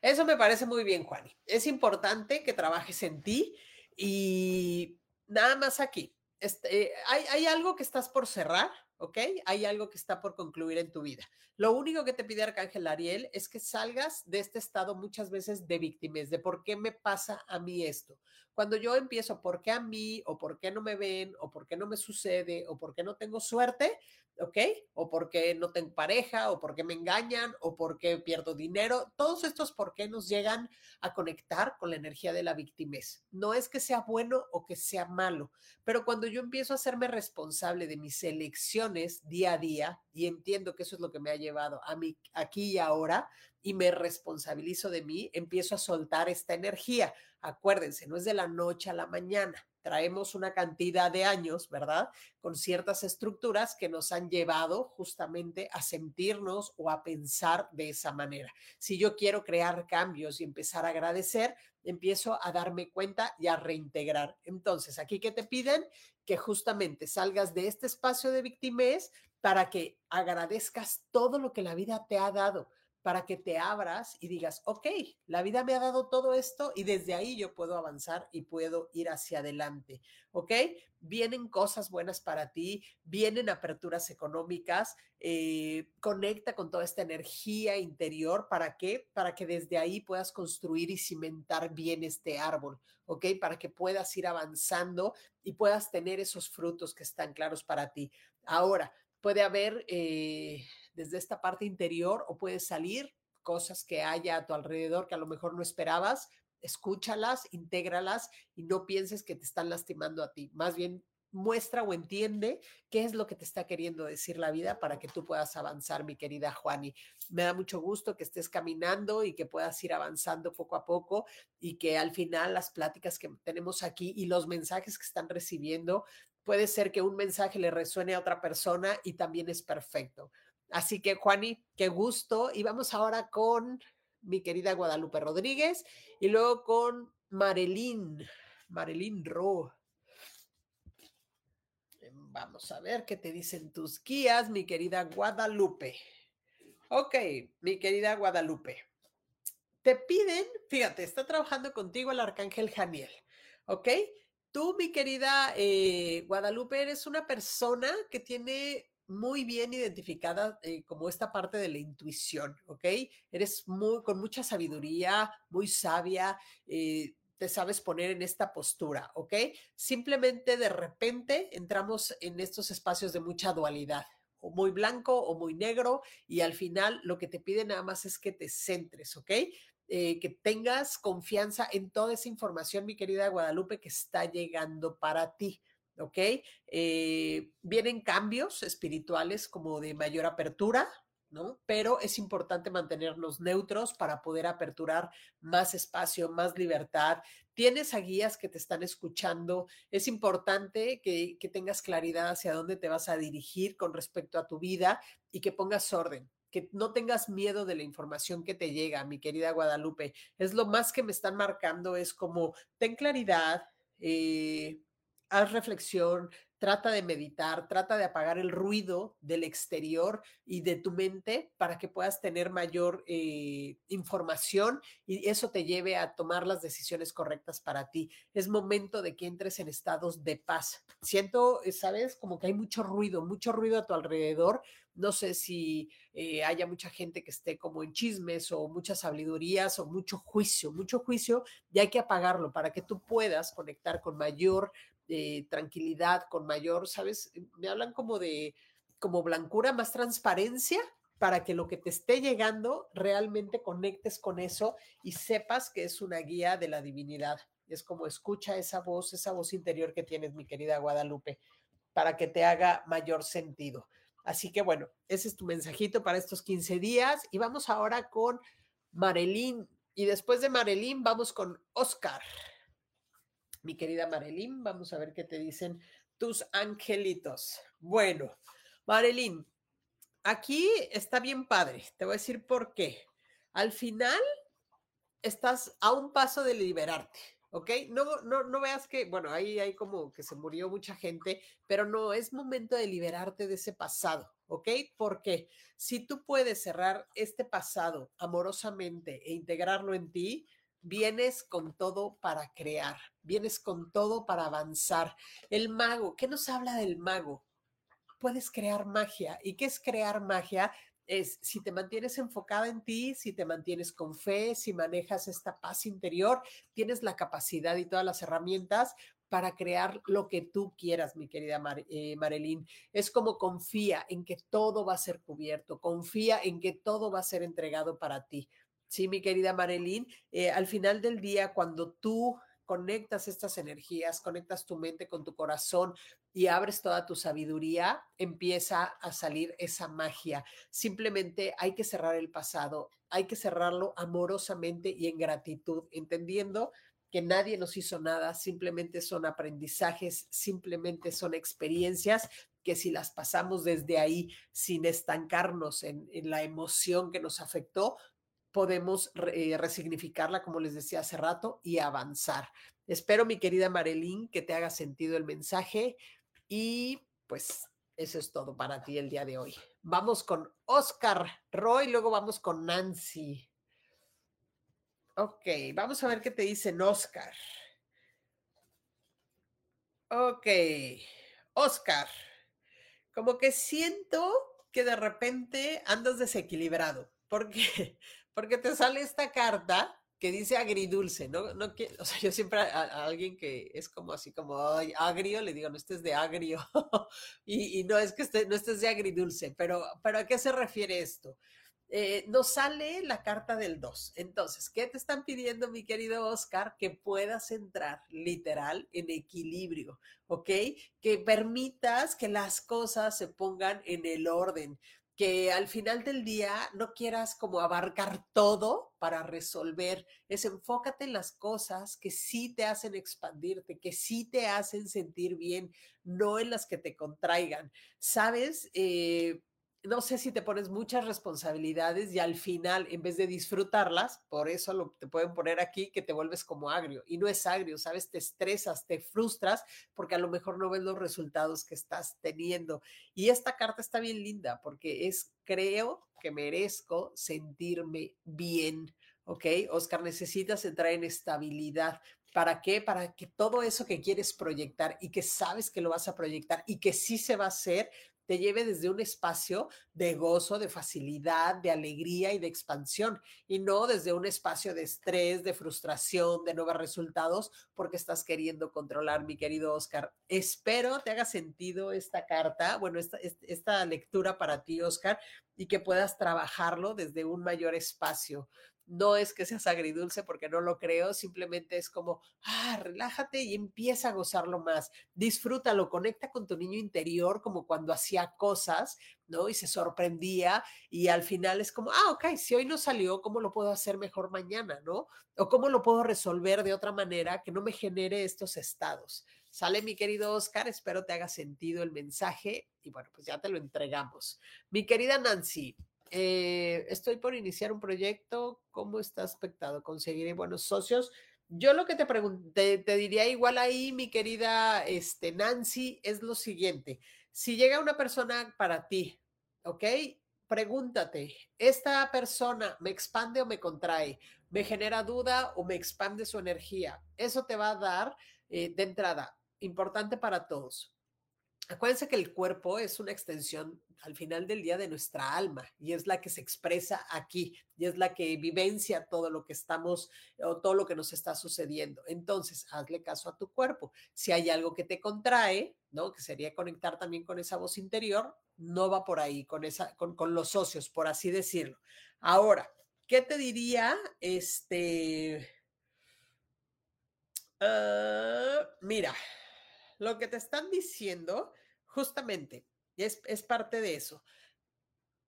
eso me parece muy bien, Juani. Es importante que trabajes en ti y nada más aquí. Este, hay, hay algo que estás por cerrar, ¿ok? Hay algo que está por concluir en tu vida. Lo único que te pide Arcángel Ariel es que salgas de este estado muchas veces de víctimas, de por qué me pasa a mí esto. Cuando yo empiezo, ¿por qué a mí? ¿O por qué no me ven? ¿O por qué no me sucede? ¿O por qué no tengo suerte? ¿ok? O porque no tengo pareja, o porque me engañan, o porque pierdo dinero. Todos estos por qué nos llegan a conectar con la energía de la victimez. No es que sea bueno o que sea malo, pero cuando yo empiezo a hacerme responsable de mis elecciones día a día, y entiendo que eso es lo que me ha llevado a mí aquí y ahora, y me responsabilizo de mí, empiezo a soltar esta energía. Acuérdense, no es de la noche a la mañana traemos una cantidad de años, ¿verdad? Con ciertas estructuras que nos han llevado justamente a sentirnos o a pensar de esa manera. Si yo quiero crear cambios y empezar a agradecer, empiezo a darme cuenta y a reintegrar. Entonces, aquí que te piden que justamente salgas de este espacio de victimez para que agradezcas todo lo que la vida te ha dado para que te abras y digas, ok, la vida me ha dado todo esto y desde ahí yo puedo avanzar y puedo ir hacia adelante, ¿ok? Vienen cosas buenas para ti, vienen aperturas económicas, eh, conecta con toda esta energía interior, ¿para qué? Para que desde ahí puedas construir y cimentar bien este árbol, ¿ok? Para que puedas ir avanzando y puedas tener esos frutos que están claros para ti. Ahora, puede haber... Eh, desde esta parte interior o puedes salir cosas que haya a tu alrededor que a lo mejor no esperabas, escúchalas, intégralas y no pienses que te están lastimando a ti. Más bien muestra o entiende qué es lo que te está queriendo decir la vida para que tú puedas avanzar, mi querida Juani. Me da mucho gusto que estés caminando y que puedas ir avanzando poco a poco y que al final las pláticas que tenemos aquí y los mensajes que están recibiendo, puede ser que un mensaje le resuene a otra persona y también es perfecto. Así que, Juani, qué gusto. Y vamos ahora con mi querida Guadalupe Rodríguez y luego con Marilyn, Marilyn Ro. Vamos a ver qué te dicen tus guías, mi querida Guadalupe. Ok, mi querida Guadalupe. Te piden, fíjate, está trabajando contigo el arcángel Janiel, ¿ok? Tú, mi querida eh, Guadalupe, eres una persona que tiene muy bien identificada eh, como esta parte de la intuición, ¿ok? Eres muy, con mucha sabiduría, muy sabia, eh, te sabes poner en esta postura, ¿ok? Simplemente de repente entramos en estos espacios de mucha dualidad, o muy blanco o muy negro, y al final lo que te pide nada más es que te centres, ¿ok? Eh, que tengas confianza en toda esa información, mi querida Guadalupe, que está llegando para ti. ¿Ok? Eh, vienen cambios espirituales como de mayor apertura, ¿no? Pero es importante mantenernos neutros para poder aperturar más espacio, más libertad. Tienes a guías que te están escuchando. Es importante que, que tengas claridad hacia dónde te vas a dirigir con respecto a tu vida y que pongas orden que no tengas miedo de la información que te llega, mi querida Guadalupe. Es lo más que me están marcando, es como, ten claridad, eh, haz reflexión, trata de meditar, trata de apagar el ruido del exterior y de tu mente para que puedas tener mayor eh, información y eso te lleve a tomar las decisiones correctas para ti. Es momento de que entres en estados de paz. Siento, eh, sabes, como que hay mucho ruido, mucho ruido a tu alrededor. No sé si eh, haya mucha gente que esté como en chismes o muchas sabidurías o mucho juicio, mucho juicio y hay que apagarlo para que tú puedas conectar con mayor tranquilidad, con mayor, ¿sabes? Me hablan como de, como blancura, más transparencia para que lo que te esté llegando realmente conectes con eso y sepas que es una guía de la divinidad. Es como escucha esa voz, esa voz interior que tienes, mi querida Guadalupe, para que te haga mayor sentido. Así que bueno, ese es tu mensajito para estos 15 días y vamos ahora con Marilyn y después de Marilyn vamos con Oscar mi querida Marilyn. Vamos a ver qué te dicen tus angelitos. Bueno, Marilyn, aquí está bien padre. Te voy a decir por qué. Al final, estás a un paso de liberarte. ¿ok? No, no, no veas que, bueno, ahí hay como que se murió mucha gente, pero no, es momento de liberarte de ese pasado, ¿ok? Porque si tú puedes cerrar este pasado amorosamente e integrarlo en ti, vienes con todo para crear, vienes con todo para avanzar. El mago, ¿qué nos habla del mago? Puedes crear magia. ¿Y qué es crear magia? es si te mantienes enfocada en ti, si te mantienes con fe, si manejas esta paz interior, tienes la capacidad y todas las herramientas para crear lo que tú quieras, mi querida eh, Marilyn. Es como confía en que todo va a ser cubierto, confía en que todo va a ser entregado para ti. Sí, mi querida Marilyn, eh, al final del día, cuando tú conectas estas energías, conectas tu mente con tu corazón y abres toda tu sabiduría, empieza a salir esa magia. Simplemente hay que cerrar el pasado, hay que cerrarlo amorosamente y en gratitud, entendiendo que nadie nos hizo nada, simplemente son aprendizajes, simplemente son experiencias que si las pasamos desde ahí sin estancarnos en, en la emoción que nos afectó, podemos eh, resignificarla, como les decía hace rato, y avanzar. Espero, mi querida Marilyn, que te haga sentido el mensaje y pues eso es todo para ti el día de hoy. Vamos con Oscar Roy, luego vamos con Nancy. Ok, vamos a ver qué te dicen Oscar. Ok, Oscar, como que siento que de repente andas desequilibrado. ¿Por qué? Porque te sale esta carta que dice agridulce, ¿no? no o sea, yo siempre a, alguien que es como así como agrio, le digo, no estés de agrio, [LAUGHS] y, no es que esté, no estés de agridulce, pero, pero ¿a qué se refiere esto? Eh, nos sale la carta del 2. Entonces, ¿qué te están pidiendo, mi querido Oscar? Que puedas entrar literal en equilibrio, ¿ok? Que permitas que las cosas se pongan en el orden que al final del día no quieras como abarcar todo para resolver, es enfócate en las cosas que sí te hacen expandirte, que sí te hacen sentir bien, no en las que te contraigan. ¿Sabes? Eh, no sé si te pones muchas responsabilidades y al final, en vez de disfrutarlas, por eso lo, te pueden poner aquí que te vuelves como agrio. Y no es agrio, ¿sabes? Te estresas, te frustras porque a lo mejor no ves los resultados que estás teniendo. Y esta carta está bien linda porque es, creo que merezco sentirme bien. ¿Ok? Oscar, necesitas entrar en estabilidad. ¿Para qué? Para que todo eso que quieres proyectar y que sabes que lo vas a proyectar y que sí se va a hacer, te lleve desde un espacio de gozo, de facilidad, de alegría y de expansión, y no desde un espacio de estrés, de frustración, de nuevos resultados, porque estás queriendo controlar, mi querido Oscar. Espero te haga sentido esta carta, bueno, esta, esta lectura para ti, Oscar, y que puedas trabajarlo desde un mayor espacio no es que seas agridulce porque no lo creo, simplemente es como, ah, relájate y empieza a gozarlo más, disfrútalo, conecta con tu niño interior como cuando hacía cosas, ¿no? Y se sorprendía y al final es como, ah, ok, si hoy no salió, ¿cómo lo puedo hacer mejor mañana, ¿no? O cómo lo puedo resolver de otra manera que no me genere estos estados. Sale mi querido Oscar, espero te haga sentido el mensaje y bueno, pues ya te lo entregamos. Mi querida Nancy, eh, estoy por iniciar un proyecto, ¿cómo está aspectado? ¿Conseguiré buenos socios? Yo lo que te, pregunté, te diría igual ahí, mi querida este, Nancy, es lo siguiente. Si llega una persona para ti, ¿ok? Pregúntate, ¿esta persona me expande o me contrae? ¿Me genera duda o me expande su energía? Eso te va a dar eh, de entrada, importante para todos. Acuérdense que el cuerpo es una extensión al final del día de nuestra alma y es la que se expresa aquí y es la que vivencia todo lo que estamos o todo lo que nos está sucediendo. Entonces, hazle caso a tu cuerpo. Si hay algo que te contrae, ¿no? Que sería conectar también con esa voz interior, no va por ahí, con, esa, con, los socios, por así decirlo. Ahora, ¿qué te diría? Este... Ah, mira, lo que te están diciendo justamente es, es parte de eso.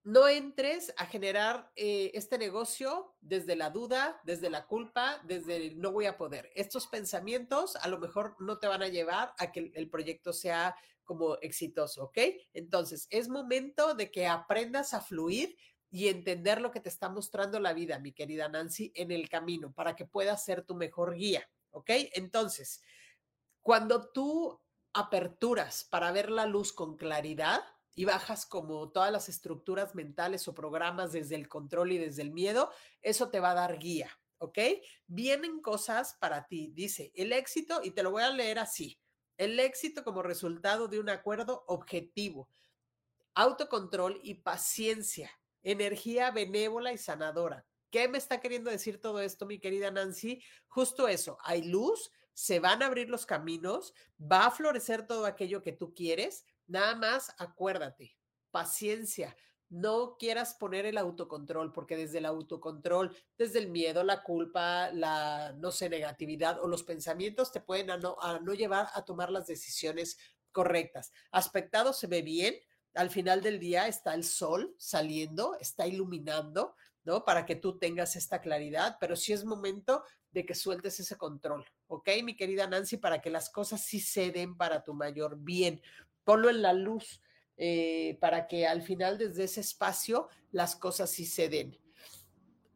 No entres a generar eh, este negocio desde la duda, desde la culpa, desde no voy a poder. Estos pensamientos a lo mejor no te van a llevar a que el proyecto sea como exitoso, ¿ok? Entonces, es momento de que aprendas a fluir y entender lo que te está mostrando la vida, mi querida Nancy, en el camino para que puedas ser tu mejor guía, ¿ok? Entonces, cuando tú aperturas para ver la luz con claridad y bajas como todas las estructuras mentales o programas desde el control y desde el miedo, eso te va a dar guía, ¿ok? Vienen cosas para ti, dice el éxito, y te lo voy a leer así, el éxito como resultado de un acuerdo objetivo, autocontrol y paciencia, energía benévola y sanadora. ¿Qué me está queriendo decir todo esto, mi querida Nancy? Justo eso, hay luz, se van a abrir los caminos, va a florecer todo aquello que tú quieres. Nada más acuérdate, paciencia, no quieras poner el autocontrol, porque desde el autocontrol, desde el miedo, la culpa, la, no sé, negatividad o los pensamientos te pueden no llevar a tomar las decisiones correctas. Aspectado se ve bien, al final del día está el sol saliendo, está iluminando, ¿no? Para que tú tengas esta claridad, pero sí es momento de que sueltes ese control, ¿ok? Mi querida Nancy, para que las cosas sí se den para tu mayor bien. Ponlo en la luz eh, para que al final desde ese espacio las cosas sí se den.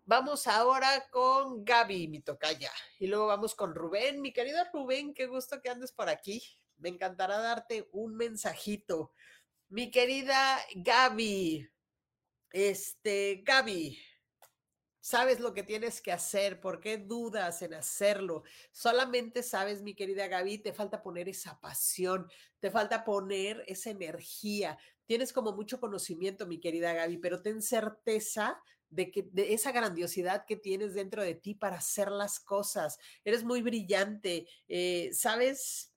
Vamos ahora con Gaby, mi tocaya, y luego vamos con Rubén. Mi querido Rubén, qué gusto que andes por aquí. Me encantará darte un mensajito. Mi querida Gaby, este, Gaby, sabes lo que tienes que hacer, ¿por qué dudas en hacerlo? Solamente sabes, mi querida Gaby, te falta poner esa pasión, te falta poner esa energía. Tienes como mucho conocimiento, mi querida Gaby, pero ten certeza de que de esa grandiosidad que tienes dentro de ti para hacer las cosas. Eres muy brillante, eh, sabes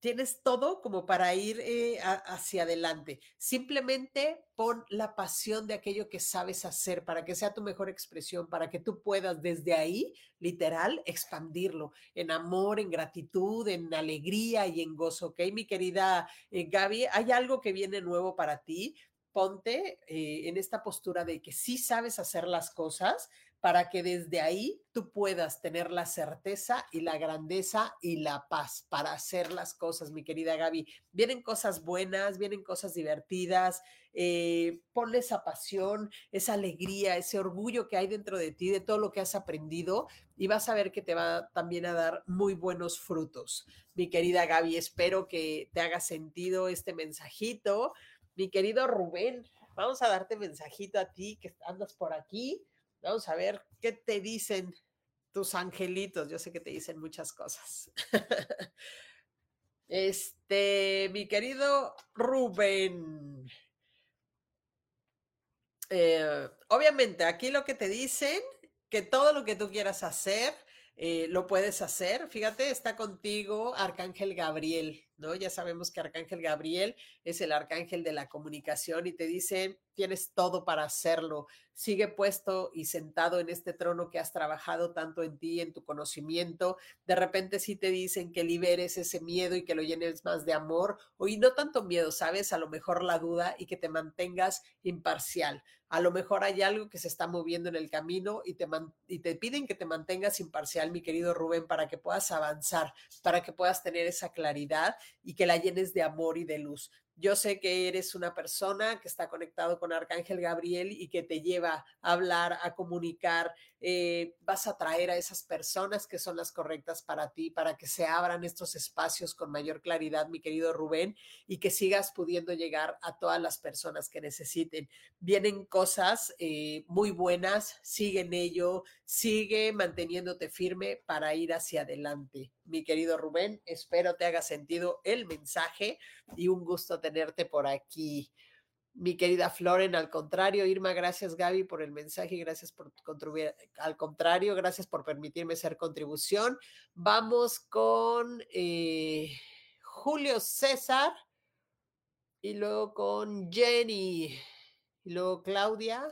tienes todo como para ir eh, hacia adelante. Simplemente pon la pasión de aquello que sabes hacer para que sea tu mejor expresión, para que tú puedas desde ahí, literal, expandirlo en amor, en gratitud, en alegría y en gozo. ¿Ok, mi querida eh, Gaby? ¿Hay algo que viene nuevo para ti? Ponte eh, en esta postura de que sí sabes hacer las cosas, para que desde ahí tú puedas tener la certeza y la grandeza y la paz para hacer las cosas, mi querida Gaby. Vienen cosas buenas, vienen cosas divertidas, eh, ponle esa pasión, esa alegría, ese orgullo que hay dentro de ti, de todo lo que has aprendido y vas a ver que te va también a dar muy buenos frutos. Mi querida Gaby, espero que te haga sentido este mensajito. Mi querido Rubén, vamos a darte mensajito a ti que andas por aquí Vamos a ver qué te dicen tus angelitos. Yo sé que te dicen muchas cosas. [LAUGHS] este, mi querido Rubén. Eh, obviamente, aquí lo que te dicen, que todo lo que tú quieras hacer, eh, lo puedes hacer. Fíjate, está contigo Arcángel Gabriel, Ya sabemos que Arcángel Gabriel es el arcángel de la comunicación y te dice, tienes todo para hacerlo. Sigue puesto y sentado en este trono que has trabajado tanto en ti, en tu conocimiento. De repente sí te dicen que liberes ese miedo y que lo llenes más de amor, o y no tanto miedo, ¿sabes? A lo mejor la duda y que te mantengas imparcial. A lo mejor hay algo que se está moviendo en el camino y te, y te piden que te mantengas imparcial, mi querido Rubén, para que puedas avanzar, para que puedas tener esa claridad y que la llenes de amor y de luz. Yo sé que eres una persona que está conectado con Arcángel Gabriel y que te lleva a hablar, a comunicar. Eh, vas a traer a esas personas que son las correctas para ti, para que se abran estos espacios con mayor claridad, mi querido Rubén, y que sigas pudiendo llegar a todas las personas que necesiten. Vienen cosas eh, muy buenas, sigue en ello, sigue manteniéndote firme para ir hacia adelante. Mi querido Rubén, espero te haga sentido el mensaje y un gusto tenerte por aquí. Mi querida Floren, al contrario, Irma, gracias Gaby por el mensaje, gracias por contribuir. Al contrario, gracias por permitirme ser contribución. Vamos con eh, Julio César y luego con Jenny y luego Claudia.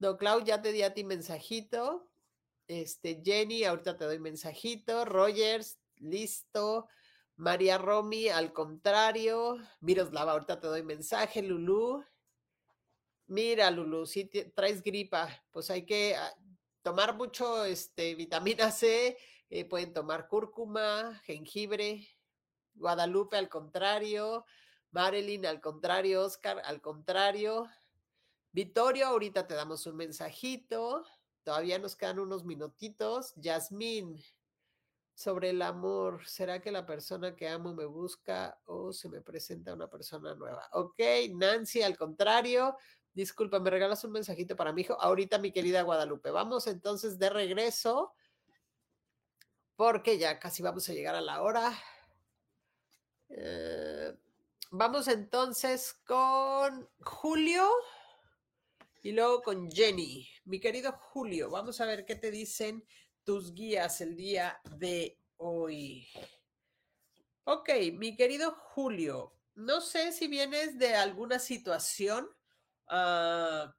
No, Claudia, ya te di a ti mensajito. Este, Jenny, ahorita te doy mensajito. Rogers, listo. María Romy, al contrario. Miroslava, ahorita te doy mensaje. Lulú. Mira, Lulú, si traes gripa, pues hay que ah, tomar mucho este, vitamina C. Eh, pueden tomar cúrcuma, jengibre. Guadalupe, al contrario. Marilyn, al contrario. Oscar, al contrario. Vittorio, ahorita te damos un mensajito. Todavía nos quedan unos minutitos. Yasmín, sobre el amor, ¿será que la persona que amo me busca o se me presenta una persona nueva? Ok, Nancy, al contrario. Disculpa, ¿me regalas un mensajito para mi hijo? Ahorita, mi querida Guadalupe. Vamos entonces de regreso porque ya casi vamos a llegar a la hora. Eh, vamos entonces con Julio y luego con Jenny. Mi querido Julio, vamos a ver qué te dicen tus guías el día de hoy. Ok, mi querido Julio, no sé si vienes de alguna situación ah,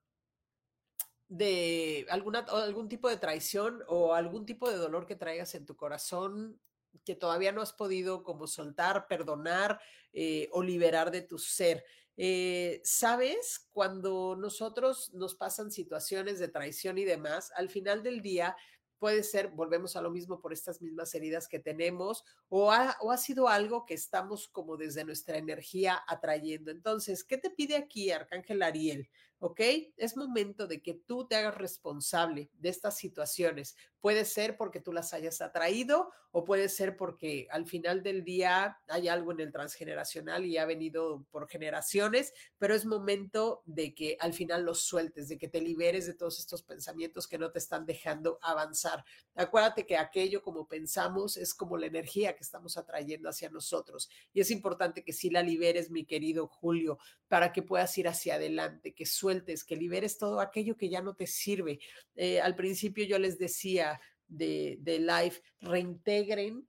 de algún tipo de traición o algún tipo de dolor que traigas en tu corazón que todavía no has podido como soltar, perdonar eh, o liberar de tu ser. Eh, Sabes, cuando nosotros nos pasan situaciones de traición y demás, al final del día puede ser, volvemos a lo mismo por estas mismas heridas que tenemos, o ha, o ha sido algo que estamos como desde nuestra energía atrayendo. Entonces, ¿qué te pide aquí Arcángel Ariel? ¿ok? Es momento de que tú te hagas responsable de estas situaciones. Puede ser porque tú las hayas atraído o puede ser porque al final del día hay algo en el transgeneracional y ha venido por generaciones, pero es momento de que al final los sueltes, de que te liberes de todos estos pensamientos que no te están dejando avanzar. Acuérdate que aquello como pensamos es como la energía que estamos atrayendo hacia nosotros y es importante que sí la liberes, mi querido Julio, para que puedas ir hacia adelante, que sueltes, que liberes todo aquello que ya no te sirve. Eh, al principio yo les decía de, de live, reintegren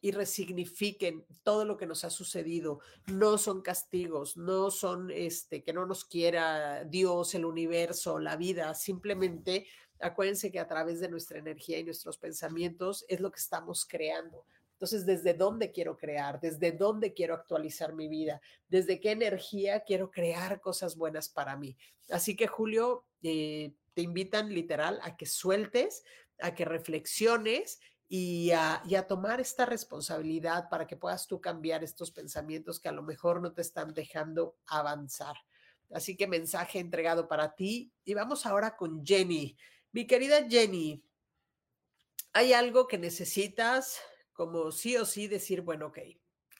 y resignifiquen todo lo que nos ha sucedido. No son castigos, no son este que no nos quiera Dios, el universo, la vida, simplemente acuérdense que a través de nuestra energía y nuestros pensamientos es lo que estamos creando. Entonces, ¿desde dónde quiero crear? ¿Desde dónde quiero actualizar mi vida? ¿Desde qué energía quiero crear cosas buenas para mí? Así que, Julio, eh, te invitan literal a que sueltes, a que reflexiones y a, tomar esta responsabilidad para que puedas tú cambiar estos pensamientos que a lo mejor no te están dejando avanzar. Así que mensaje entregado para ti. Y vamos ahora con Jenny. Mi querida Jenny, ¿hay algo que necesitas como sí o sí decir, bueno, ok,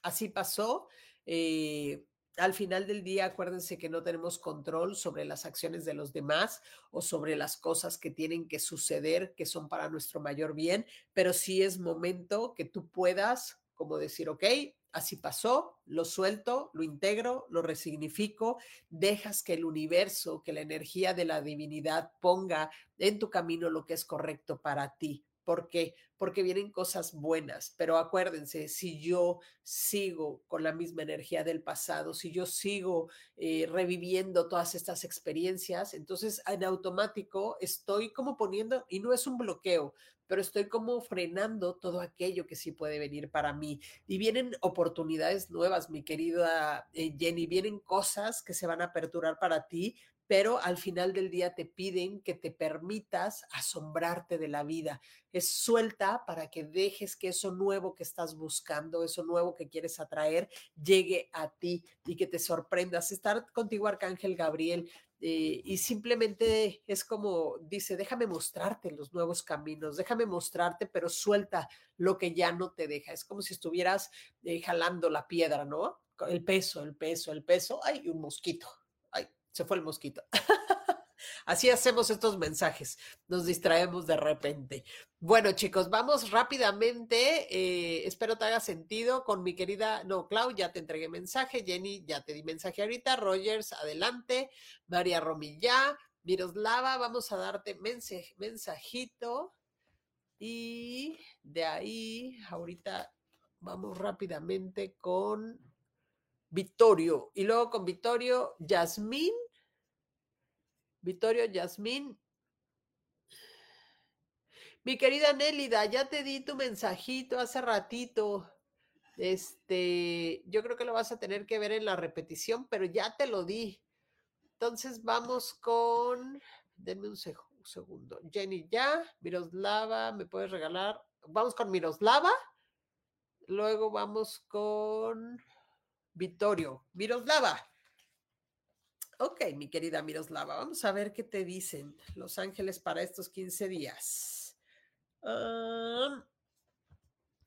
así pasó. Eh, al final del día, acuérdense que no tenemos control sobre las acciones de los demás o sobre las cosas que tienen que suceder, que son para nuestro mayor bien, pero sí es momento que tú puedas, como decir, ok, así pasó, lo suelto, lo integro, lo resignifico, dejas que el universo, que la energía de la divinidad ponga en tu camino lo que es correcto para ti. ¿Por qué? Porque vienen cosas buenas, pero acuérdense, si yo sigo con la misma energía del pasado, si yo sigo eh, reviviendo todas estas experiencias, entonces en automático estoy como poniendo, y no es un bloqueo, pero estoy como frenando todo aquello que sí puede venir para mí. Y vienen oportunidades nuevas, mi querida eh, Jenny, vienen cosas que se van a aperturar para ti pero al final del día te piden que te permitas asombrarte de la vida. Es suelta para que dejes que eso nuevo que estás buscando, eso nuevo que quieres atraer, llegue a ti y que te sorprendas. Estar contigo, Arcángel Gabriel, eh, y simplemente es como dice, déjame mostrarte los nuevos caminos, déjame mostrarte, pero suelta lo que ya no te deja. Es como si estuvieras eh, jalando la piedra, ¿no? El peso, el peso, el peso. Ay, un mosquito se fue el mosquito. [LAUGHS] Así hacemos estos mensajes, nos distraemos de repente. Bueno, chicos, vamos rápidamente. Eh, espero te haga sentido con mi querida, no, Clau, ya te entregué mensaje, Jenny, ya te di mensaje ahorita, Rogers, adelante, María Romilla, Miroslava, vamos a darte mensajito. Y de ahí, ahorita vamos rápidamente con Vittorio. Y luego con Vittorio, Yasmín Vittorio Yasmín. Mi querida Nélida, ya te di tu mensajito hace ratito. Este, yo creo que lo vas a tener que ver en la repetición, pero ya te lo di. Entonces vamos con, denme un, segundo. Jenny ya, Miroslava, ¿me puedes regalar? Vamos con Miroslava. Luego vamos con Vittorio. Miroslava. Ok, mi querida Miroslava, vamos a ver qué te dicen los ángeles para estos 15 días.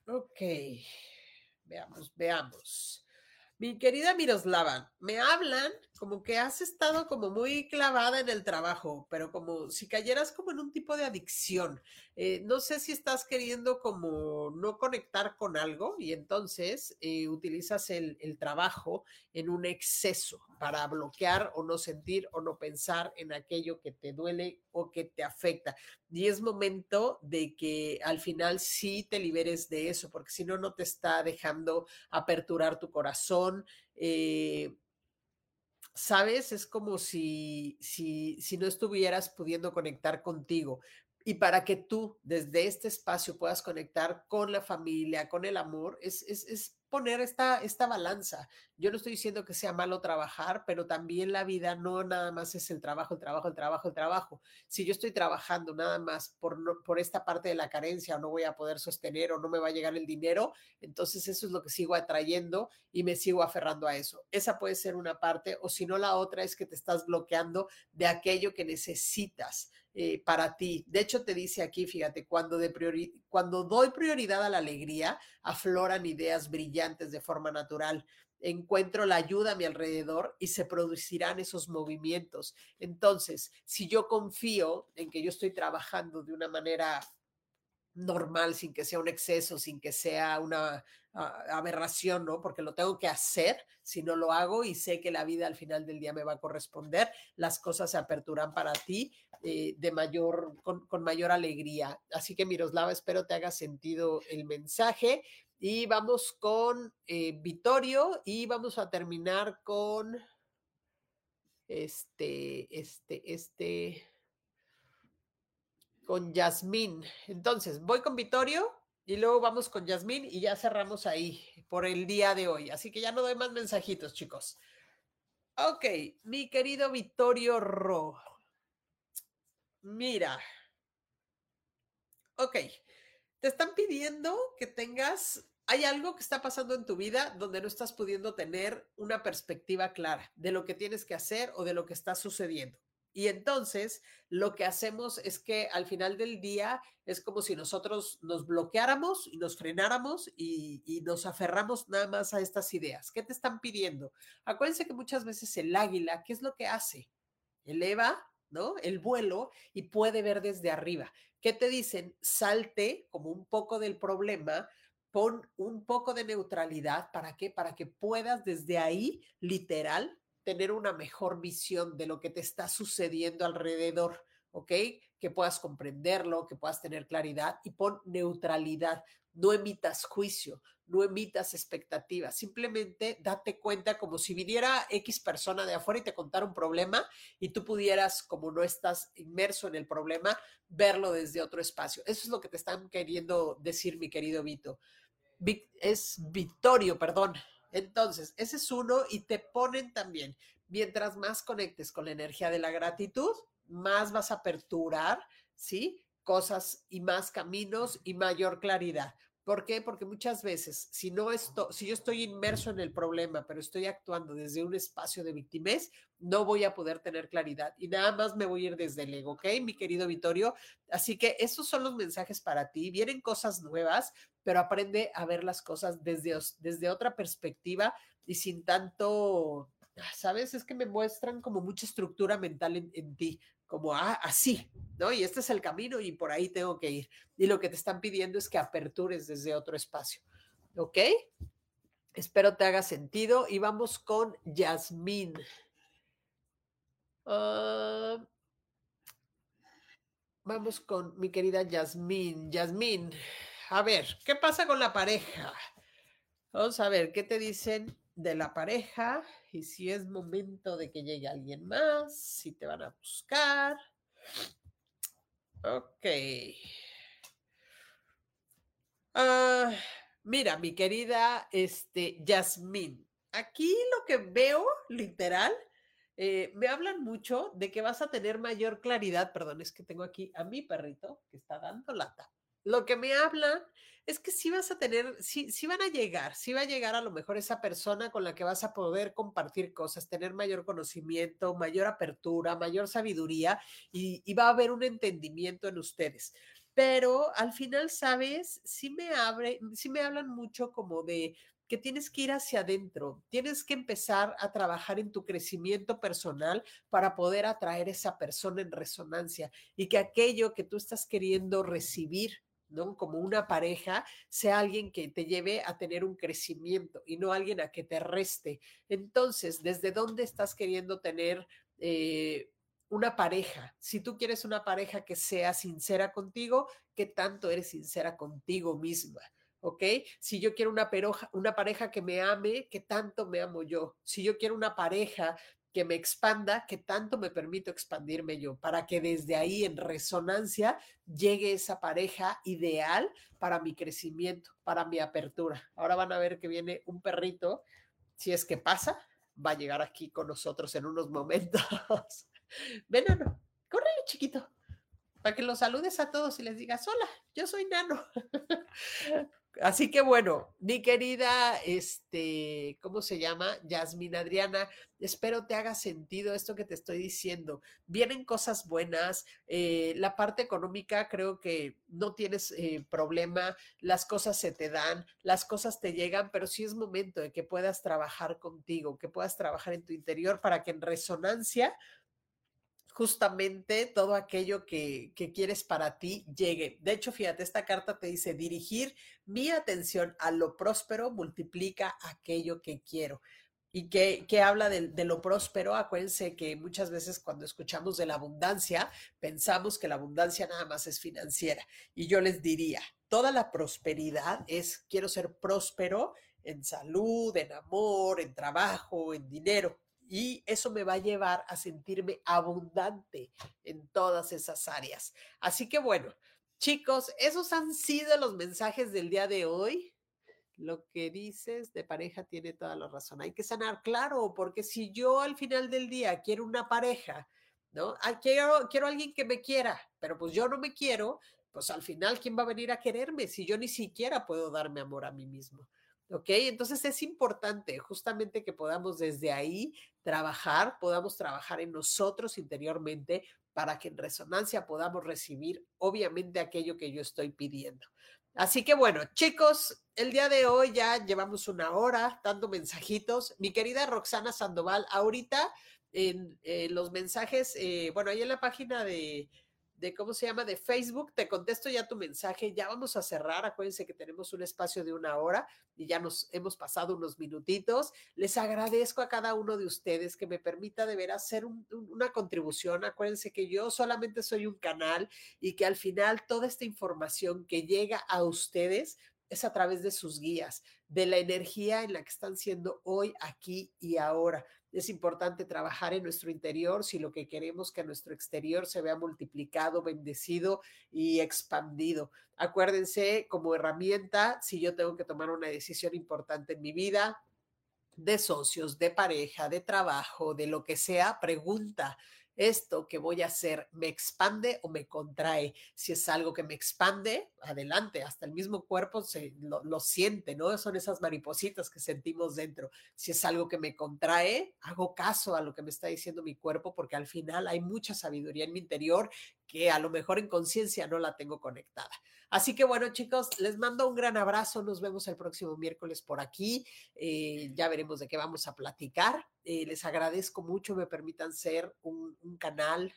ok, veamos, veamos. Mi querida Miroslava, me hablan como que has estado como muy clavada en el trabajo, pero como si cayeras como en un tipo de adicción. Eh, no sé si estás queriendo como no conectar con algo y entonces eh, utilizas el, el trabajo en un exceso para bloquear o no sentir o no pensar en aquello que te duele o que te afecta. Y es momento de que al final sí te liberes de eso, porque si no, no te está dejando aperturar tu corazón. Eh, ¿sabes? Es como si, si, si no estuvieras pudiendo conectar contigo. Y para que tú desde este espacio puedas conectar con la familia, con el amor, es, es, es poner esta, esta balanza. Yo no estoy diciendo que sea malo trabajar, pero también la vida no nada más es el trabajo, el trabajo, el trabajo, el trabajo. Si yo estoy trabajando nada más por, por esta parte de la carencia o no voy a poder sostener o no me va a llegar el dinero, entonces eso es lo que sigo atrayendo y me sigo aferrando a eso. Esa puede ser una parte o si no la otra es que te estás bloqueando de aquello que necesitas. Eh, para ti. De hecho, te dice aquí, fíjate, cuando, de priori cuando doy prioridad a la alegría, afloran ideas brillantes de forma natural. Encuentro la ayuda a mi alrededor y se producirán esos movimientos. Entonces, si yo confío en que yo estoy trabajando de una manera normal, sin que sea un exceso, sin que sea una aberración, ¿no? Porque lo tengo que hacer, si no lo hago y sé que la vida al final del día me va a corresponder, las cosas se aperturan para ti eh, de mayor, con, mayor alegría. Así que Miroslava, espero te haga sentido el mensaje y vamos con eh, Vittorio y vamos a terminar con este, este, este, con Yasmín. Entonces, voy con Vittorio y luego vamos con Yasmín y ya cerramos ahí por el día de hoy. Así que ya no doy más mensajitos, chicos. Ok, mi querido Vittorio Ro. Mira. Ok, te están pidiendo que tengas hay algo que está pasando en tu vida donde no estás pudiendo tener una perspectiva clara de lo que tienes que hacer o de lo que está sucediendo. Y entonces lo que hacemos es que al final del día es como si nosotros nos bloqueáramos y nos frenáramos y, nos aferramos nada más a estas ideas. ¿Qué te están pidiendo? Acuérdense que muchas veces el águila, ¿qué es lo que hace? Eleva, ¿no? El vuelo y puede ver desde arriba. ¿Qué te dicen? Salte como un poco del problema, pon un poco de neutralidad. ¿Para qué? Para que puedas desde ahí, literal, tener una mejor visión de lo que te está sucediendo alrededor, ¿ok? Que puedas comprenderlo, que puedas tener claridad y pon neutralidad. No emitas juicio, no emitas expectativas, simplemente date cuenta como si viniera X persona de afuera y te contara un problema y tú pudieras, como no estás inmerso en el problema, verlo desde otro espacio. Eso es lo que te están queriendo decir, mi querido Vito. Es Victorio, perdón. Entonces, ese es uno y te ponen también, mientras más conectes con la energía de la gratitud, más vas a aperturar, ¿sí? Cosas y más caminos y mayor claridad. ¿Por qué? Porque muchas veces, si no esto, si yo estoy inmerso en el problema, pero estoy actuando desde un espacio de victimez, no voy a poder tener claridad y nada más me voy a ir desde el ego, ¿ok? Mi querido Vittorio. Así que esos son los mensajes para ti. Vienen cosas nuevas, pero aprende a ver las cosas desde, desde otra perspectiva y sin tanto, ¿sabes? Es que me muestran como mucha estructura mental en, en ti, como ah, así, ¿no? Y este es el camino y por ahí tengo que ir. Y lo que te están pidiendo es que apertures desde otro espacio, ¿ok? Espero te haga sentido y vamos con Yasmín. Ah, vamos con mi querida Yasmín. Yasmín, a ver, ¿qué pasa con la pareja? Vamos a ver, ¿qué te dicen de la pareja? Y si es momento de que llegue alguien más, si te van a buscar. Ok. Ah, mira, mi querida este, Yasmín, aquí lo que veo, literal, eh, me hablan mucho de que vas a tener mayor claridad. Perdón, es que tengo aquí a mi perrito que está dando lata. lo que me hablan es que sí vas a tener, sí, sí van a llegar, sí va a llegar a lo mejor esa persona con la que vas a poder compartir cosas, tener mayor conocimiento, mayor apertura, mayor sabiduría y, va a haber un entendimiento en ustedes. Pero al final, ¿sabes? Sí me abre, sí me hablan mucho como de que tienes que ir hacia adentro, tienes que empezar a trabajar en tu crecimiento personal para poder atraer esa persona en resonancia y que aquello que tú estás queriendo recibir, ¿no? Como una pareja, sea alguien que te lleve a tener un crecimiento y no alguien a que te reste. Entonces, ¿desde dónde estás queriendo tener eh, una pareja? Si tú quieres una pareja que sea sincera contigo, ¿qué tanto eres sincera contigo misma? ¿ok? Si yo quiero una, una pareja que me ame, ¿qué tanto me amo yo? Si yo quiero una pareja que me expanda, ¿qué tanto me permito expandirme yo? Para que desde ahí en resonancia llegue esa pareja ideal para mi crecimiento, para mi apertura. Ahora van a ver que viene un perrito, si es que pasa, va a llegar aquí con nosotros en unos momentos. [LAUGHS] Ven, Nano, corre, chiquito, para que los saludes a todos y les digas, hola, yo soy Nano. [LAUGHS] Así que bueno, mi querida, este, ¿cómo se llama? Yasmin Adriana, espero te haga sentido esto que te estoy diciendo. Vienen cosas buenas, eh, la parte económica creo que no tienes eh, problema, las cosas se te dan, las cosas te llegan, pero sí es momento de que puedas trabajar contigo, que puedas trabajar en tu interior para que en resonancia justamente todo aquello que, quieres para ti llegue. De hecho, fíjate, esta carta te dice, dirigir mi atención a lo próspero multiplica aquello que quiero. ¿Y que, habla de, de, lo próspero? Acuérdense que muchas veces cuando escuchamos de la abundancia, pensamos que la abundancia nada más es financiera. Y yo les diría, toda la prosperidad es, quiero ser próspero en salud, en amor, en trabajo, en dinero y eso me va a llevar a sentirme abundante en todas esas áreas. Así que bueno, chicos, esos han sido los mensajes del día de hoy. Lo que dices de pareja tiene toda la razón. Hay que sanar, claro, porque si yo al final del día quiero una pareja, ¿no? Ah, quiero, quiero alguien que me quiera, pero pues yo no me quiero, pues al final, ¿quién va a venir a quererme si yo ni siquiera puedo darme amor a mí mismo? ¿Ok? Entonces es importante justamente que podamos desde ahí trabajar, podamos trabajar en nosotros interiormente para que en resonancia podamos recibir obviamente aquello que yo estoy pidiendo. Así que bueno, chicos, el día de hoy ya llevamos una hora dando mensajitos. Mi querida Roxana Sandoval, ahorita en los mensajes, eh, bueno, ahí en la página de, de cómo se llama, de Facebook. Te contesto ya tu mensaje. Ya vamos a cerrar. Acuérdense que tenemos un espacio de una hora y ya nos hemos pasado unos minutitos. Les agradezco a cada uno de ustedes que me permita de ver hacer una contribución. Acuérdense que yo solamente soy un canal y que al final toda esta información que llega a ustedes es a través de sus guías, de la energía en la que están siendo hoy, aquí y ahora. Es importante trabajar en nuestro interior si lo que queremos que nuestro exterior se vea multiplicado, bendecido y expandido. Acuérdense, como herramienta, si yo tengo que tomar una decisión importante en mi vida, de socios, de pareja, de trabajo, de lo que sea, pregunta esto que voy a hacer me expande o me contrae. Si es algo que me expande, adelante, hasta el mismo cuerpo se lo, siente, ¿no? Son esas maripositas que sentimos dentro. Si es algo que me contrae, hago caso a lo que me está diciendo mi cuerpo porque al final hay mucha sabiduría en mi interior que a lo mejor en conciencia no la tengo conectada. Así que bueno, chicos, les mando un gran abrazo. Nos vemos el próximo miércoles por aquí. Eh, ya veremos de qué vamos a platicar. Eh, les agradezco mucho, me permitan ser un, canal,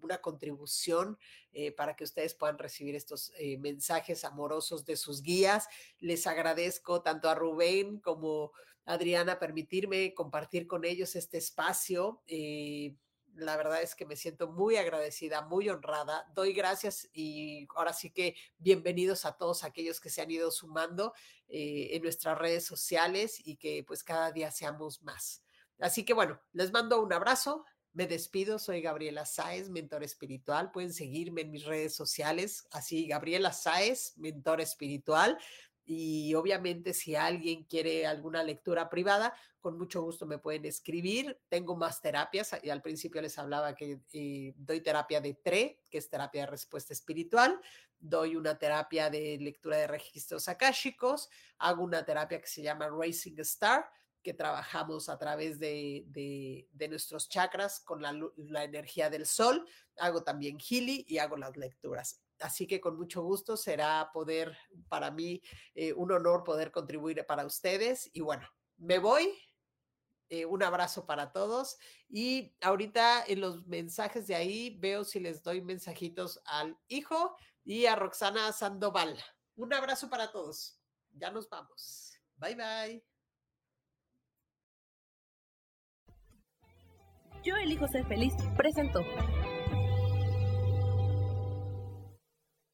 una contribución eh, para que ustedes puedan recibir estos mensajes amorosos de sus guías. Les agradezco tanto a Rubén como a Adriana permitirme compartir con ellos este espacio la verdad es que me siento muy agradecida, muy honrada. Doy gracias y ahora sí que bienvenidos a todos aquellos que se han ido sumando eh, en nuestras redes sociales y que pues cada día seamos más. Así que bueno, les mando un abrazo. Me despido, soy Gabriela Sáez, mentor espiritual. Pueden seguirme en mis redes sociales, así Gabriela Sáez, mentor espiritual. Y obviamente si alguien quiere alguna lectura privada, con mucho gusto me pueden escribir. Tengo más terapias y al principio les hablaba que eh, doy terapia de TRE, que es terapia de respuesta espiritual, doy una terapia de lectura de registros akáshicos, hago una terapia que se llama Racing Star, que trabajamos a través de, de, nuestros chakras con la, la, energía del sol. Hago también Healy y hago las lecturas. Así que con mucho gusto será poder, para mí, eh, un honor poder contribuir para ustedes. Y bueno, me voy. Eh, un abrazo para todos. Y ahorita en los mensajes de ahí veo si les doy mensajitos al hijo y a Roxana Sandoval. Un abrazo para todos. Ya nos vamos. Bye bye. Yo elijo ser feliz. Presento.